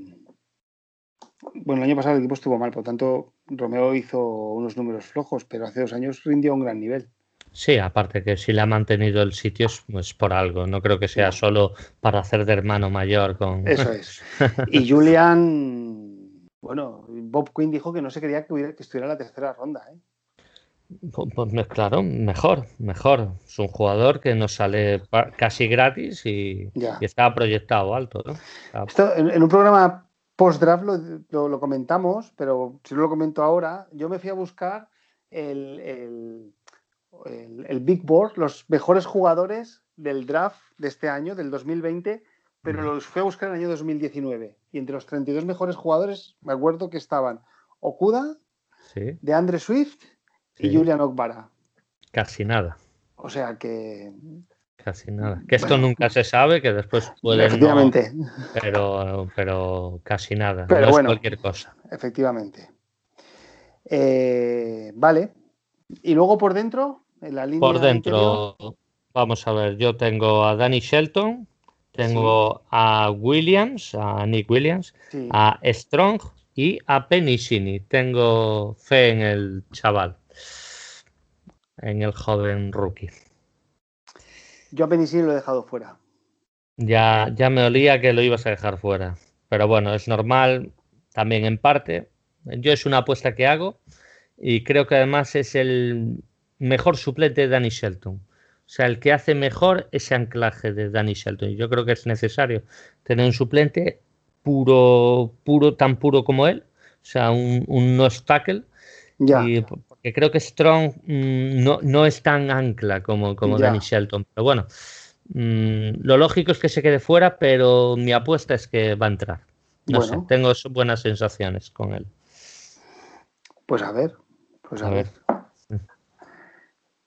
Bueno, el año pasado el equipo estuvo mal, por lo tanto, Romeo hizo unos números flojos, pero hace dos años rindió a un gran nivel. Sí, aparte que si le ha mantenido el sitio es pues, por algo, no creo que sea solo para hacer de hermano mayor con... Eso es. Y Julian, bueno, Bob Quinn dijo que no se quería que, hubiera, que estuviera en la tercera ronda. ¿eh? Pues, claro, mejor, mejor. Es un jugador que nos sale casi gratis y, estaba proyectado alto. ¿no? Esto, en, un programa post-draft lo, lo, comentamos, pero si no lo comento ahora, yo me fui a buscar el el, Big Board, los mejores jugadores del draft de este año, del 2020, pero los fui a buscar en el año 2019. Y entre los 32 mejores jugadores, me acuerdo que estaban Okuda, de Andre Swift y Julian Okbara. Casi nada. O sea que. Casi nada. Que esto nunca se sabe, que después puede. Efectivamente. pero, pero casi nada. Pero no es cualquier cosa. Efectivamente. Eh, vale. Y luego por dentro, por dentro, vamos a ver, yo tengo a Danny Shelton, tengo a Williams, a Nick Williams, a Strong y a Penicini. Tengo fe en el chaval, en el joven rookie. Yo a Penicini lo he dejado fuera. Ya, ya me olía que lo ibas a dejar fuera. Pero bueno, es normal, también en parte. Yo es una apuesta que hago y creo que además es el mejor suplente de Danny Shelton. O sea, el que hace mejor ese anclaje de Danny Shelton. Y yo creo que es necesario tener un suplente puro, puro, tan puro como él. O sea, un, un no tackle. Ya. porque creo que Strong mm, no, no, es tan ancla como, como Danny Shelton. Pero bueno, mm, lo lógico es que se quede fuera, pero mi apuesta es que va a entrar. No sé, tengo buenas sensaciones con él. Pues a ver, Pues a, ver.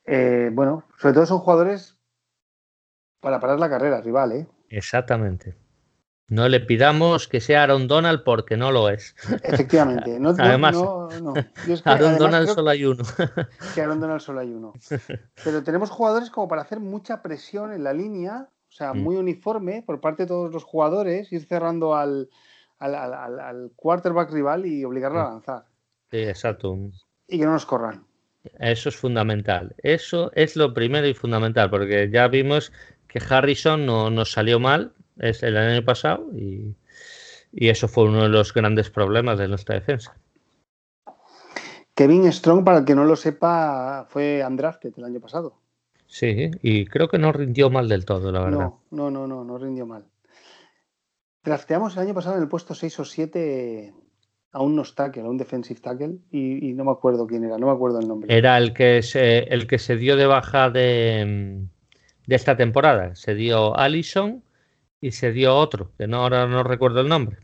Eh, bueno, sobre todo son jugadores para parar la carrera rival, ¿eh? Exactamente. No le pidamos que sea Aaron Donald porque no lo es. Efectivamente. No, además, Aaron Donald solo hay uno. Que Aaron Donald solo hay uno. Pero tenemos jugadores como para hacer mucha presión en la línea, o sea, mm. muy uniforme por parte de todos los jugadores, ir cerrando al, al, quarterback rival y obligarlo a mm. lanzar. Sí, exacto. Y que no nos corran. Eso es fundamental. Eso es lo primero y fundamental, porque ya vimos que Harrison no nos salió mal es el año pasado y, eso fue uno de los grandes problemas de nuestra defensa. Kevin Strong, para el que no lo sepa, fue undrafted el año pasado. Sí, y creo que no rindió mal del todo, la verdad. No, no, no, no, no rindió mal. Drafteamos el año pasado en el puesto 6 o 7 a un nose tackle, a un defensive tackle, y, no me acuerdo quién era, no me acuerdo el nombre. Era el que se, el que se dio de baja de, de esta temporada. Se dio Allison y se dio otro, que no ahora no recuerdo el nombre,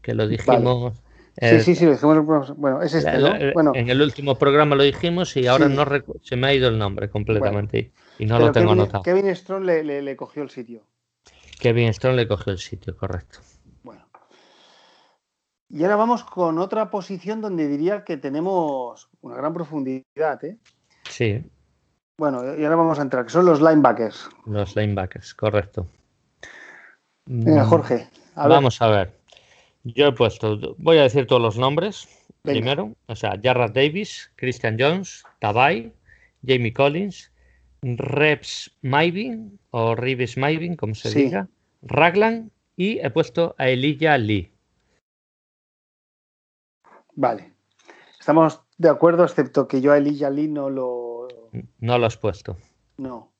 que lo dijimos. sí, sí, sí, lo dijimos. Bueno, es este, ¿no? Bueno, en el último programa lo dijimos y ahora no se me ha ido el nombre completamente y no lo tengo Kevin, anotado. Kevin Strong le, le, cogió el sitio. Kevin Strong le cogió el sitio, correcto. Y ahora vamos con otra posición donde diría que tenemos una gran profundidad, ¿eh? Sí. Bueno, y ahora vamos a entrar, que son los linebackers. Los linebackers, correcto. Venga, mm, Jorge. Vamos a ver. Yo he puesto, voy a decir todos los nombres primero. O sea, Jarrad Davis, Christian Jones, Tabay, Jamie Collins, Reps Maivin o Reeves Maivin, como se diga, Raglan y he puesto a Elijah Lee. Vale. Estamos de acuerdo, excepto que yo a Elijah Lee no lo. No lo has puesto. No.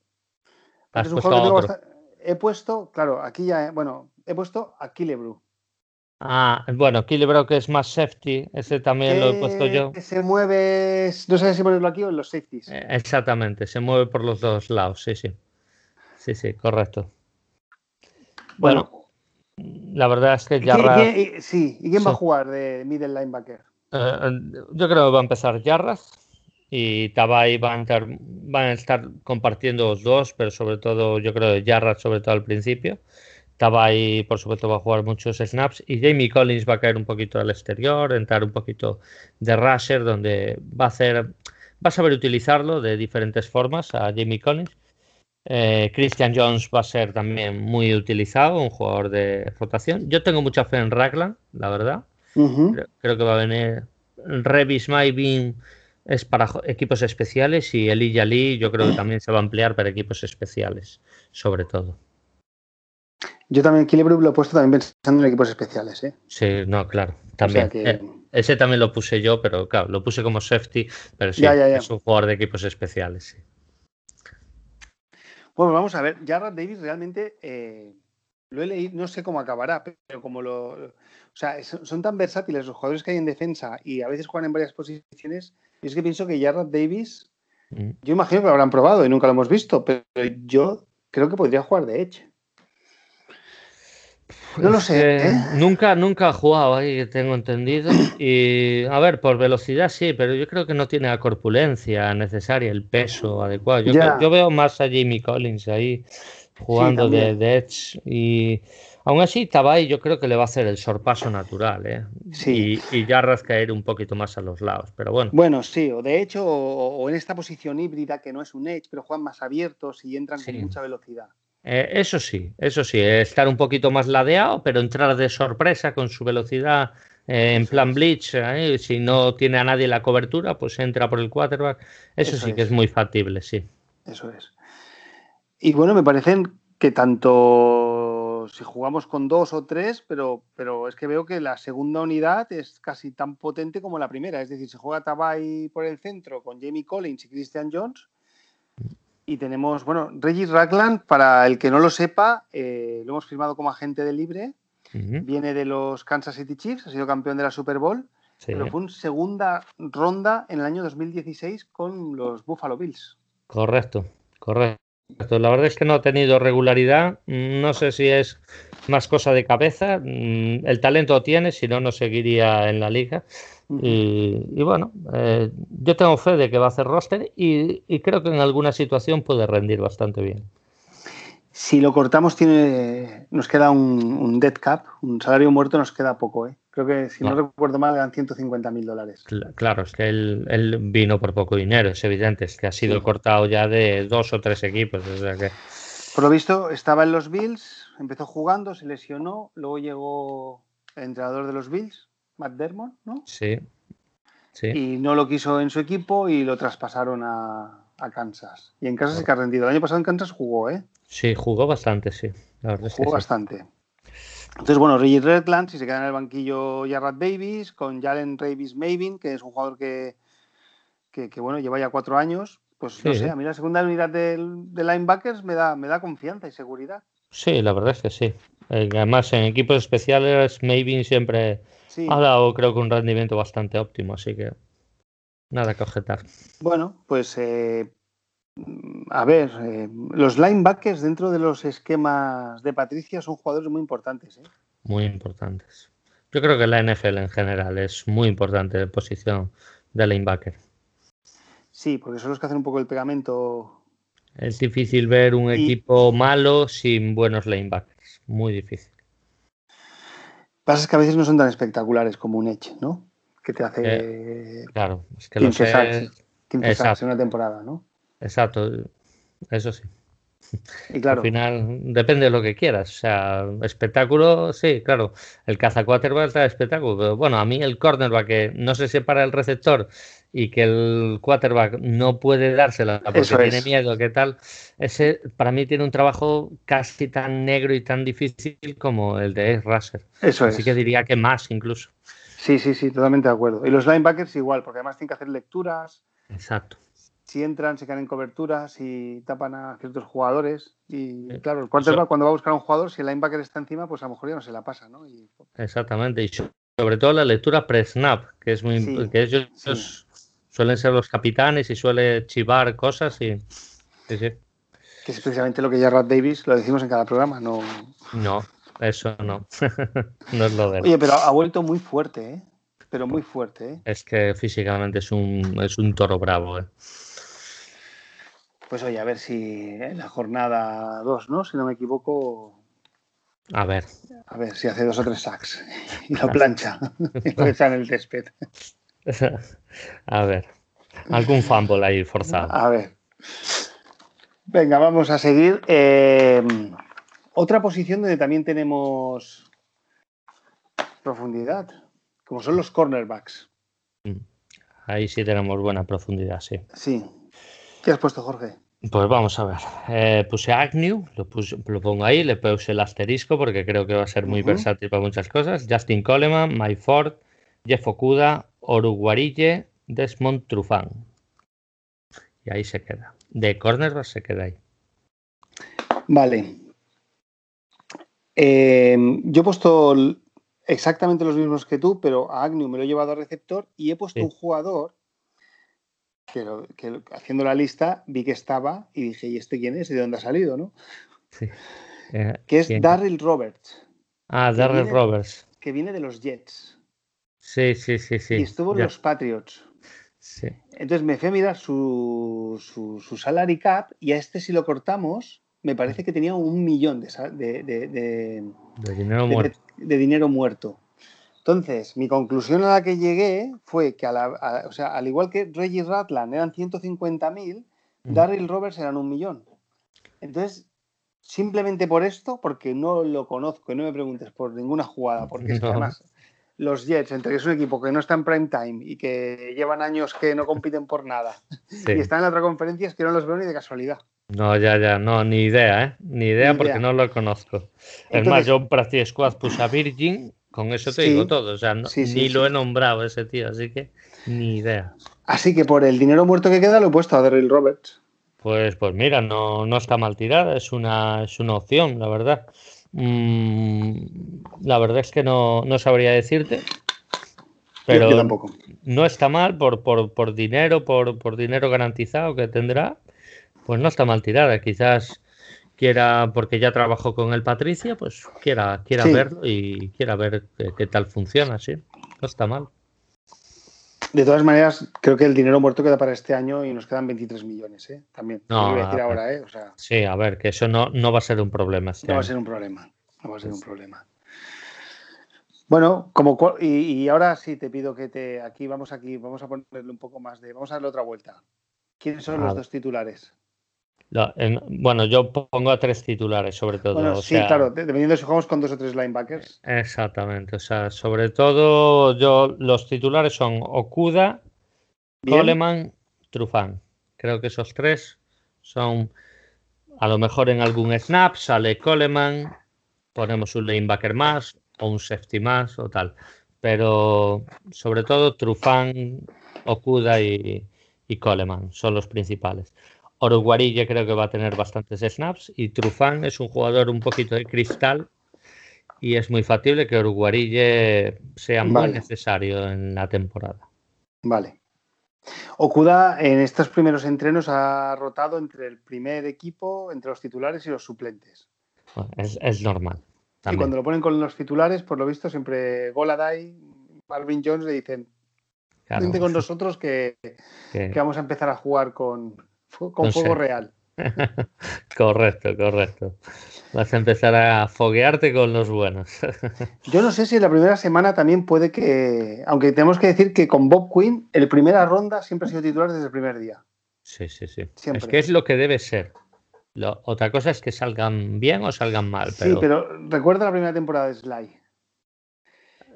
Has puesto he puesto, claro, aquí ya, bueno, he puesto a Killebrew. Ah, bueno, Killebrew que es más safety, ese también lo he puesto yo. Se mueve, no sé si ponerlo aquí o en los safeties. Eh, exactamente, se mueve por los dos lados, sí, sí. Sí, sí, correcto. Bueno, la verdad es que Yarra... sí, ¿y quién va a jugar de middle linebacker? Eh, yo creo que va a empezar Yarras y Tabay van a, estar, van a estar compartiendo los dos, pero sobre todo yo creo que Jarrett sobre todo al principio. Tabay por supuesto va a jugar muchos snaps y Jamie Collins va a caer un poquito al exterior, entrar un poquito de rusher donde va a hacer, va a saber utilizarlo de diferentes formas a Jamie Collins. Eh, Christian Jones va a ser también muy utilizado, un jugador de rotación. Yo tengo mucha fe en Raglan, la verdad. creo, que va a venir Revis Maybin es para equipos especiales y el Lee yo creo que también se va a ampliar para equipos especiales, sobre todo. Yo también Killebrew lo he puesto también pensando en equipos especiales, ¿eh? Sí, no, claro, también. Eh, ese también lo puse yo, pero claro, lo puse como safety, pero sí, es un jugador de equipos especiales, sí. Bueno, vamos a ver, Jarrett Davis realmente eh, lo he leído, no sé cómo acabará, pero como lo... O sea, son tan versátiles los jugadores que hay en defensa y a veces juegan en varias posiciones es que pienso que Jarrett Davis, mm. yo imagino que lo habrán probado y nunca lo hemos visto, pero yo creo que podría jugar de Edge. No lo sé. ¿eh? Nunca, nunca ha jugado ahí, tengo entendido. Y a ver, por velocidad sí, pero yo creo que no tiene la corpulencia necesaria, el peso adecuado. Yo, veo más a Jamie Collins ahí jugando de, de, Edge. Y Aún así, Tabay yo creo que le va a hacer el sorpaso natural, ¿eh? Sí. Y, y Yarras caer un poquito más a los lados, pero bueno. Bueno, sí, o de hecho, o, en esta posición híbrida que no es un edge, pero juegan más abiertos y entran con mucha velocidad. Eh, eso sí, eso sí, estar un poquito más ladeado, pero entrar de sorpresa con su velocidad eh, en plan blitz, ¿eh? si no tiene a nadie la cobertura, pues entra por el quarterback. Eso, sí que es muy factible, sí. Eso es. Y bueno, me parecen que tanto si jugamos con dos o tres, pero, pero es que veo que la segunda unidad es casi tan potente como la primera. Es decir, se juega Tabay por el centro con Jamie Collins y Christian Jones. Y tenemos, bueno, Regis Ragland, para el que no lo sepa, eh, lo hemos firmado como agente de libre. Viene de los Kansas City Chiefs, ha sido campeón de la Super Bowl, pero fue en segunda ronda en el año 2016 con los Buffalo Bills. Correcto, correcto. La verdad es que no ha tenido regularidad. No sé si es más cosa de cabeza. Mm, el talento tiene, si no, no seguiría en la liga. Y, bueno, eh, yo tengo fe de que va a hacer roster y, creo que en alguna situación puede rendir bastante bien. Si lo cortamos, tiene, nos queda un, dead cap, un salario muerto, nos queda poco. ¿eh? Creo que, si no, recuerdo mal, eran 150 mil dólares. Claro, es que él, vino por poco dinero, es evidente, es que ha sido cortado ya de dos o tres equipos. Por lo visto, estaba en los Bills, empezó jugando, se lesionó, luego llegó el entrenador de los Bills, Matt Dermott, ¿no? Sí. sí. Y no lo quiso en su equipo y lo traspasaron a, Kansas. Y en Kansas sí que ha rendido. El año pasado en Kansas jugó, ¿eh? Sí, jugó bastante, sí. jugó bastante. Entonces, bueno, Reggie Redland, si se queda en el banquillo Jarrad Davis, con Jalen Davis Mavin, que es un jugador que, que, bueno, lleva ya cuatro años, pues no sé, a mí la segunda unidad de, linebackers me da, me da confianza y seguridad. Sí, la verdad es que sí. Eh, además, en equipos especiales, Mavin siempre ha dado, creo que, un rendimiento bastante óptimo, así que nada que objetar. Bueno, pues eh, a ver, eh, los linebackers dentro de los esquemas de Patricia son jugadores muy importantes. Muy importantes. Yo creo que la NFL en general es muy importante de posición de linebacker. Sí, porque son los que hacen un poco el pegamento. Es difícil ver un equipo malo sin buenos linebackers. Muy difícil. Pasa que a veces no son tan espectaculares como un Edge, ¿no? Que te hace. Eh, claro, es que 15 sacks, 15 sacks en una temporada, ¿no? Exacto, eso sí. Y claro. Al final depende de lo que quieras. O sea, espectáculo, sí, claro. El caza quarterback está espectáculo. Pero bueno, a mí el cornerback que no se separa el receptor y que el quarterback no puede dársela porque tiene miedo, ¿qué tal? Ese para mí tiene un trabajo casi tan negro y tan difícil como el de Russell. Eso Así que diría que más incluso. Sí, sí, sí, totalmente de acuerdo. Y los linebackers igual, porque además tienen que hacer lecturas. Exacto si entran, se caen en coberturas y tapan a ciertos jugadores. Y claro, el quarterback cuando va a buscar a un jugador, si el linebacker está encima, pues a lo mejor ya no se la pasa, ¿no? Exactamente, y sobre todo la lectura pre-snap, que es muy que ellos suelen ser los capitanes y suele chivar cosas y sí, sí. Que es precisamente lo que ya Rad Davis lo decimos en cada programa, no. No, eso no. no es lo de Oye, pero ha vuelto muy fuerte, ¿eh? Pero muy fuerte, ¿eh? Es que físicamente es un, es un toro bravo, ¿eh? Pues oye, a ver si en la jornada 2, ¿no? Si no me equivoco. A ver. A ver si hace dos o tres sacks y lo plancha y lo echa en el césped. a ver. Algún fumble ahí forzado. A ver. Venga, vamos a seguir. Em, otra posición donde también tenemos profundidad, como son los cornerbacks. Mm. Ahí sí tenemos buena profundidad, sí. Sí. ¿Qué has puesto, Jorge? Pues vamos a ver. Eh, puse Agnew, lo, lo, pongo ahí, le puse el asterisco porque creo que va a ser muy versátil para muchas cosas. Justin Coleman, Mike Ford, Jeff Okuda, Oruguarille, Desmond Trufán. Y ahí se queda. De cornerback se queda ahí. Vale. Eh, yo he puesto exactamente los mismos que tú, pero a Agnew me lo he llevado a receptor y he puesto un jugador que, haciendo la lista vi que estaba y dije, ¿y este quién es? ¿Y de dónde ha salido? ¿no? Sí. Eh, que es Darryl Roberts. Ah, Darryl Roberts. Que viene de los Jets. Sí, sí, sí, sí. Y estuvo en los Patriots. Sí. Entonces me fui a mirar su, su, salary cap y a este si lo cortamos, me parece que tenía un millón de, de, de dinero muerto. de dinero muerto. Entonces, mi conclusión a la que llegué fue que, o sea, al igual que Reggie Ratland eran 150.000, Darryl Roberts eran un millón. Entonces, simplemente por esto, porque no lo conozco y no me preguntes por ninguna jugada, porque es que además los Jets, entre que es un equipo que no está en prime time y que llevan años que no compiten por nada y están en la otra conferencia, es que no los veo ni de casualidad. No, ya, ya, no, ni idea, ¿eh? Ni idea porque no lo conozco. es más, yo en Practice Squad puse a Virgin con eso te digo todo. O sea, ni lo he nombrado ese tío, así que ni idea. Así que por el dinero muerto que queda lo he puesto a Daryl Roberts. Pues, pues mira, no, no está mal tirada, es una, es una opción, la verdad. Mm, la verdad es que no, sabría decirte. Pero tampoco. no está mal por, por, dinero, por, por dinero garantizado que tendrá. Pues no está mal tirada. Quizás quiera, porque ya trabajó con el Patricia, pues quiera, quiera verlo y quiera ver qué, tal funciona, sí. No está mal. De todas maneras, creo que el dinero muerto queda para este año y nos quedan 23 millones, ¿eh? También. No, voy a decir a ver. ahora, ¿eh? O sea, Sí, a ver, que eso no, no va a ser un problema. este no va a ser un problema. No va a ser un problema. Bueno, como y, y ahora sí te pido que te aquí vamos aquí vamos a ponerle un poco más de vamos a darle otra vuelta. ¿Quiénes son A los dos titulares? En- bueno, yo pongo a tres titulares, sobre todo. Bueno, o sí, sea, claro, de- dependiendo de si jugamos con dos o tres linebackers. Exactamente, o sea, sobre todo yo los titulares son Okuda, Bien. Coleman, Trufán. Creo que esos tres son a lo mejor en algún snap sale Coleman, ponemos un linebacker más o un safety más o tal. Pero sobre todo Trufán, Okuda y, y Coleman son los principales. Oruguarille creo que va a tener bastantes snaps y Trufán es un jugador un poquito de cristal y es muy factible que Oruguarille sea muy Vale. necesario en la temporada. Vale. Okuda en estos primeros entrenos ha rotado entre el primer equipo, entre los titulares y los suplentes. Bueno, es, es normal. Y cuando lo ponen con los titulares, por lo visto, siempre Goladay, Marvin Jones le dicen, Claro, vente con nosotros que, que- que vamos a empezar a jugar con, con fuego real. correcto, correcto. Vas a empezar a foguearte con los buenos. Yo no sé si la primera semana también puede que, aunque tenemos que decir que con Bob Quinn, el primera ronda siempre ha sido titular desde el primer día. Sí, sí, sí. Siempre. Es que es lo que debe ser. Lo- otra cosa es que salgan bien o salgan mal, pero Sí, pero recuerda la primera temporada de Sly.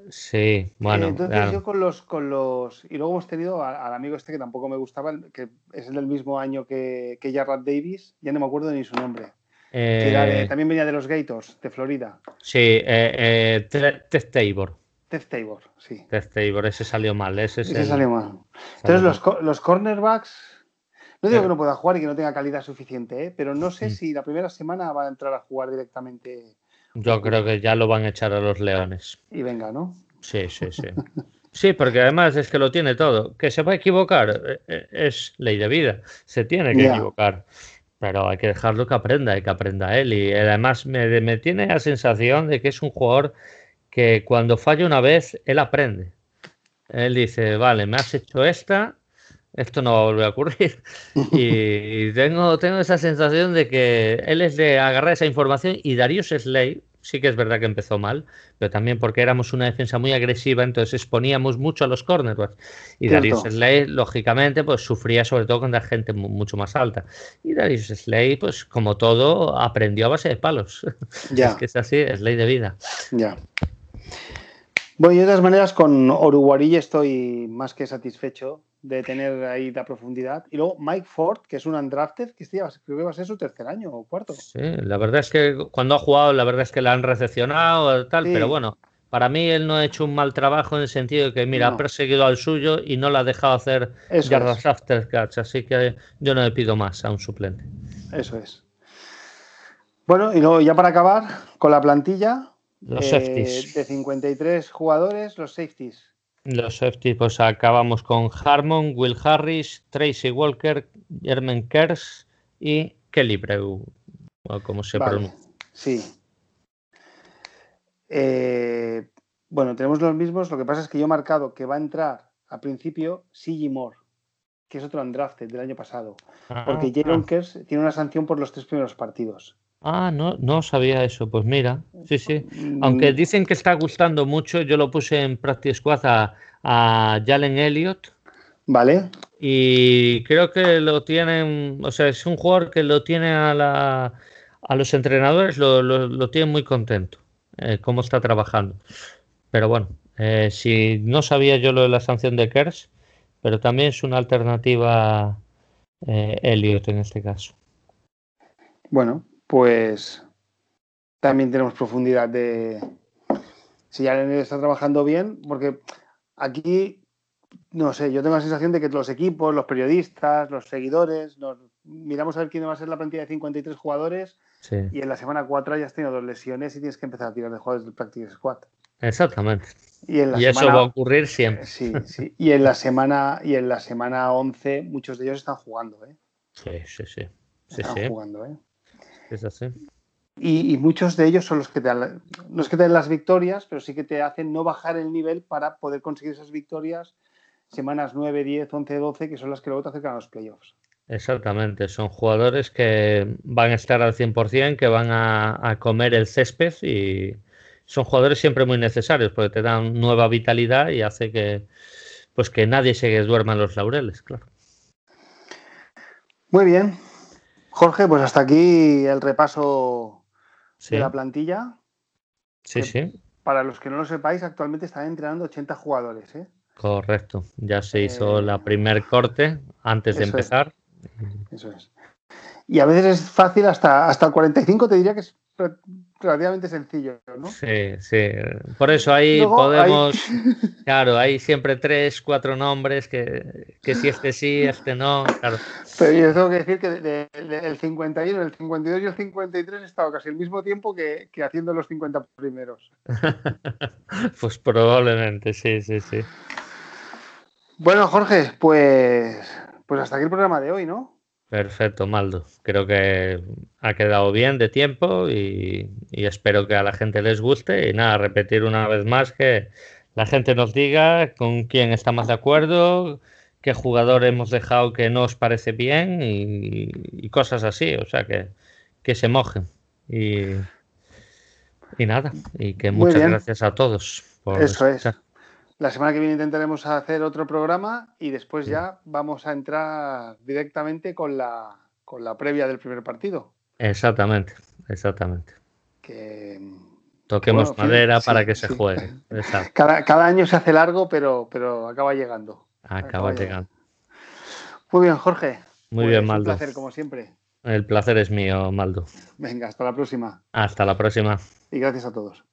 Sí, bueno, Entonces claro. yo con los, con los. Y luego hemos tenido al amigo este que tampoco me gustaba, que es el del mismo año que, que Jarrad Davis, ya no me acuerdo ni su nombre. que era de- Eh, también venía de los Gators, de Florida. sí, eh, eh, Ted Tabor. Ted Tabor, sí. Ted Tabor, ese salió mal. Ese, es Ese el- salió mal. Entonces los, los cornerbacks, no digo que no pueda jugar y que no tenga calidad suficiente, ¿eh? pero no sé Mm. si la primera semana va a entrar a jugar directamente Yo creo que ya lo van a echar a los leones. y venga, ¿no? Sí, sí, sí. Sí, porque además es que lo tiene todo. Que se va a equivocar eh, es ley de vida. Se tiene que equivocar. Pero hay que dejarlo que aprenda y que aprenda él. Y además me, me tiene la sensación de que es un jugador que cuando falla una vez, él aprende. Él dice, vale, me has hecho esta, esto no va a volver a ocurrir. Y tengo, tengo esa sensación de que él es de agarrar esa información y Darius Slay, sí que es verdad que empezó mal, pero también porque éramos una defensa muy agresiva, entonces exponíamos mucho a los cornerbacks. Y Cierto. Darius Slay, lógicamente, pues sufría sobre todo contra gente mu- mucho más alta. Y Darius Slay, pues como todo, aprendió a base de palos. Ya, Es que es así, es ley de vida. ya. Bueno, y de todas maneras, con Oruguarille estoy más que satisfecho de tener ahí la profundidad. Y luego Mike Ford, que es un undrafted, que este creo que va a ser su tercer año o cuarto. Sí, la verdad es que cuando ha jugado, la verdad es que la han recepcionado, tal, Sí. pero bueno, para mí él no ha hecho un mal trabajo en el sentido de que, mira, No. ha perseguido al suyo y no le ha dejado hacer Eso yardas es. after catch, así que yo no le pido más a un suplente. Eso es. Bueno, y luego ya para acabar con la plantilla Los eh, safeties. de 53 jugadores, los safeties. Los safety, pues acabamos con Harmon, Will Harris, Tracy Walker, Jermaine Kers y Kelly Breu, o como se Vale, pronuncia. Sí. Eh, bueno, tenemos los mismos. Lo que pasa es que yo he marcado que va a entrar al principio C.G. Moore, que es otro undrafted del año pasado. Porque Ah, Jaron Kers tiene una sanción por los tres primeros partidos. Ah, no, no sabía eso, pues mira, sí, sí. Mm, Aunque dicen que está gustando mucho, yo lo puse en Practice Squad a, a Jalen Elliott Vale, y creo que lo tienen, o sea, es un jugador que lo tiene a, la, a los entrenadores, lo, lo, lo tienen muy contento, eh, cómo está trabajando. Pero bueno, eh, si no sabía yo lo de la sanción de Kers, pero también es una alternativa eh, Elliott en este caso. bueno, pues también tenemos profundidad de si ya está trabajando bien, porque aquí, no sé, yo tengo la sensación de que los equipos, los periodistas, los seguidores, nos miramos a ver quién va a ser la plantilla de 53 jugadores Sí, y en la semana 4 ya has tenido dos lesiones y tienes que empezar a tirar de jugadores del Practice Squad. exactamente. Y en la Y eso va a ocurrir siempre. Sí, sí. Y en la semana y en la semana 11 muchos de ellos están jugando, ¿eh? Sí, sí, sí. Sí, Están sí, jugando, ¿eh? Es así. Y, y muchos de ellos son los que te dan, no es que te den las victorias, pero sí que te hacen no bajar el nivel para poder conseguir esas victorias semanas 9, 10, 11, 12, que son las que luego te acercan a los playoffs. Exactamente, son jugadores que van a estar al 100%, que van a, comer el césped y son jugadores siempre muy necesarios porque te dan nueva vitalidad y hace que pues que nadie se duerma en los laureles, claro. Muy bien. Jorge, pues hasta aquí el repaso de la plantilla. Sí, sí. Para los que no lo sepáis, actualmente están entrenando 80 jugadores. ¿eh? Correcto. Ya se hizo la primer corte antes de empezar. Eso es. Y a veces es fácil, hasta, hasta el 45 te diría que es relativamente sencillo, ¿no? Sí, sí. Por eso ahí podemos. Claro, hay siempre tres, cuatro nombres que, que, si este sí, este no. Claro. Pero yo tengo que decir que el 51, el 52 y el 53 he estado casi el mismo tiempo que, que haciendo los 50 primeros. pues probablemente, sí, sí, sí. Bueno, Jorge, pues, pues hasta aquí el programa de hoy, ¿no? Perfecto, Maldo. Creo que ha quedado bien de tiempo y, espero que a la gente les guste. Y nada, repetir una vez más que la gente nos diga con quién está más de acuerdo, qué jugador hemos dejado que no os parece bien y, cosas así. O sea, que, que se mojen. Y, y nada, y que muchas gracias a todos. Por Eso es. La semana que viene intentaremos hacer otro programa y después ya vamos a entrar directamente con la, con la previa del primer partido. Exactamente, exactamente. Toquemos madera para que se juegue. Cada, año se hace largo, pero, pero acaba llegando. Acaba, llegando. Muy bien, Jorge. Muy bien, pues Maldo. Un placer, como siempre. El placer es mío, Maldo. Venga, hasta la próxima. Hasta la próxima. Y gracias a todos.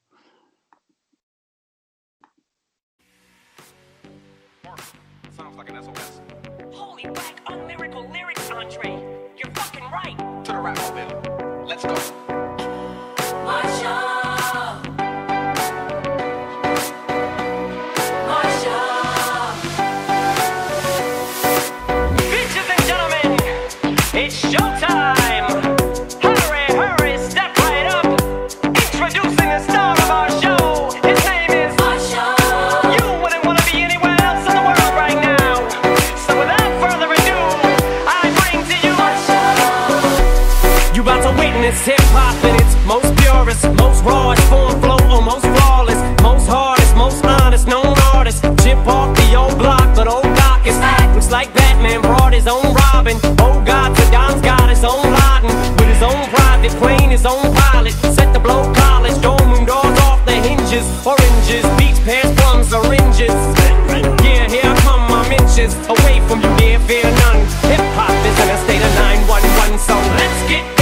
back is back. Looks like Batman brought his own Robin. Oh God, Saddam's got his own Laden. With his own private plane, his own pilot. Set the blow college, dome room doors off the hinges. Oranges, beach pears, plums, oranges. Yeah, here I come, I'm inches away from you, dear, fear none. Hip hop is in a state of 911, so let's get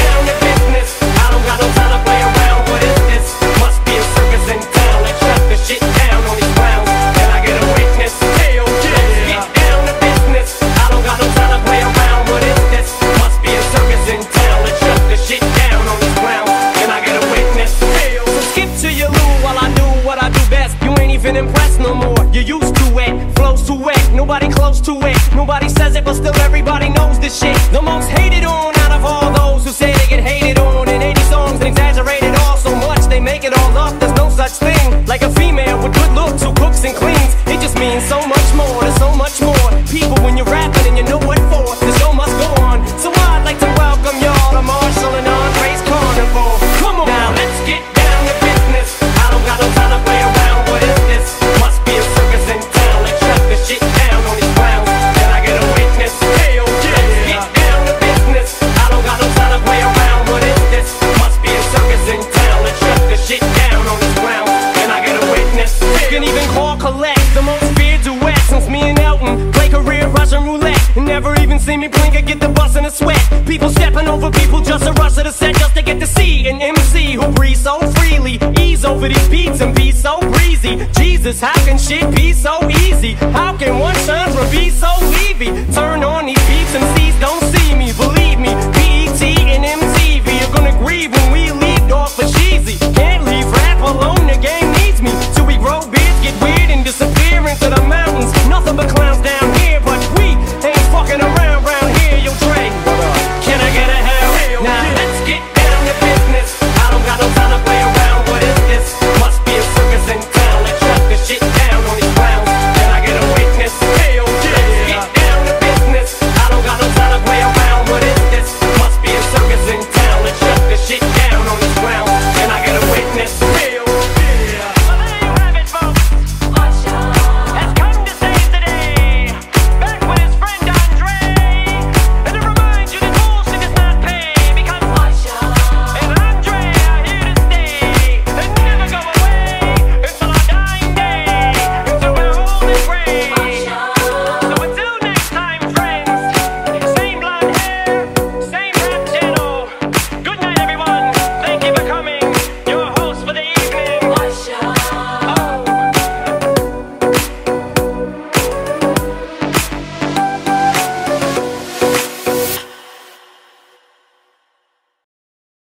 close to it. Nobody says it, but still everybody knows this shit. The most hated on out of all those who say they get hated on. In 80 songs and exaggerated all so much They make it all up, there's no such thing Like a female with good looks who cooks and cleans. It just means so much more, there's so much more. People when you're rapping see me blink, I get the bus and the sweat. People stepping over people just to rush to the set, just to get to see an MC who breathes so freely. Ease over these beats and be so breezy. Jesus, how can shit be so easy? How can one genre be so leavy? Turn on these beats and sees don't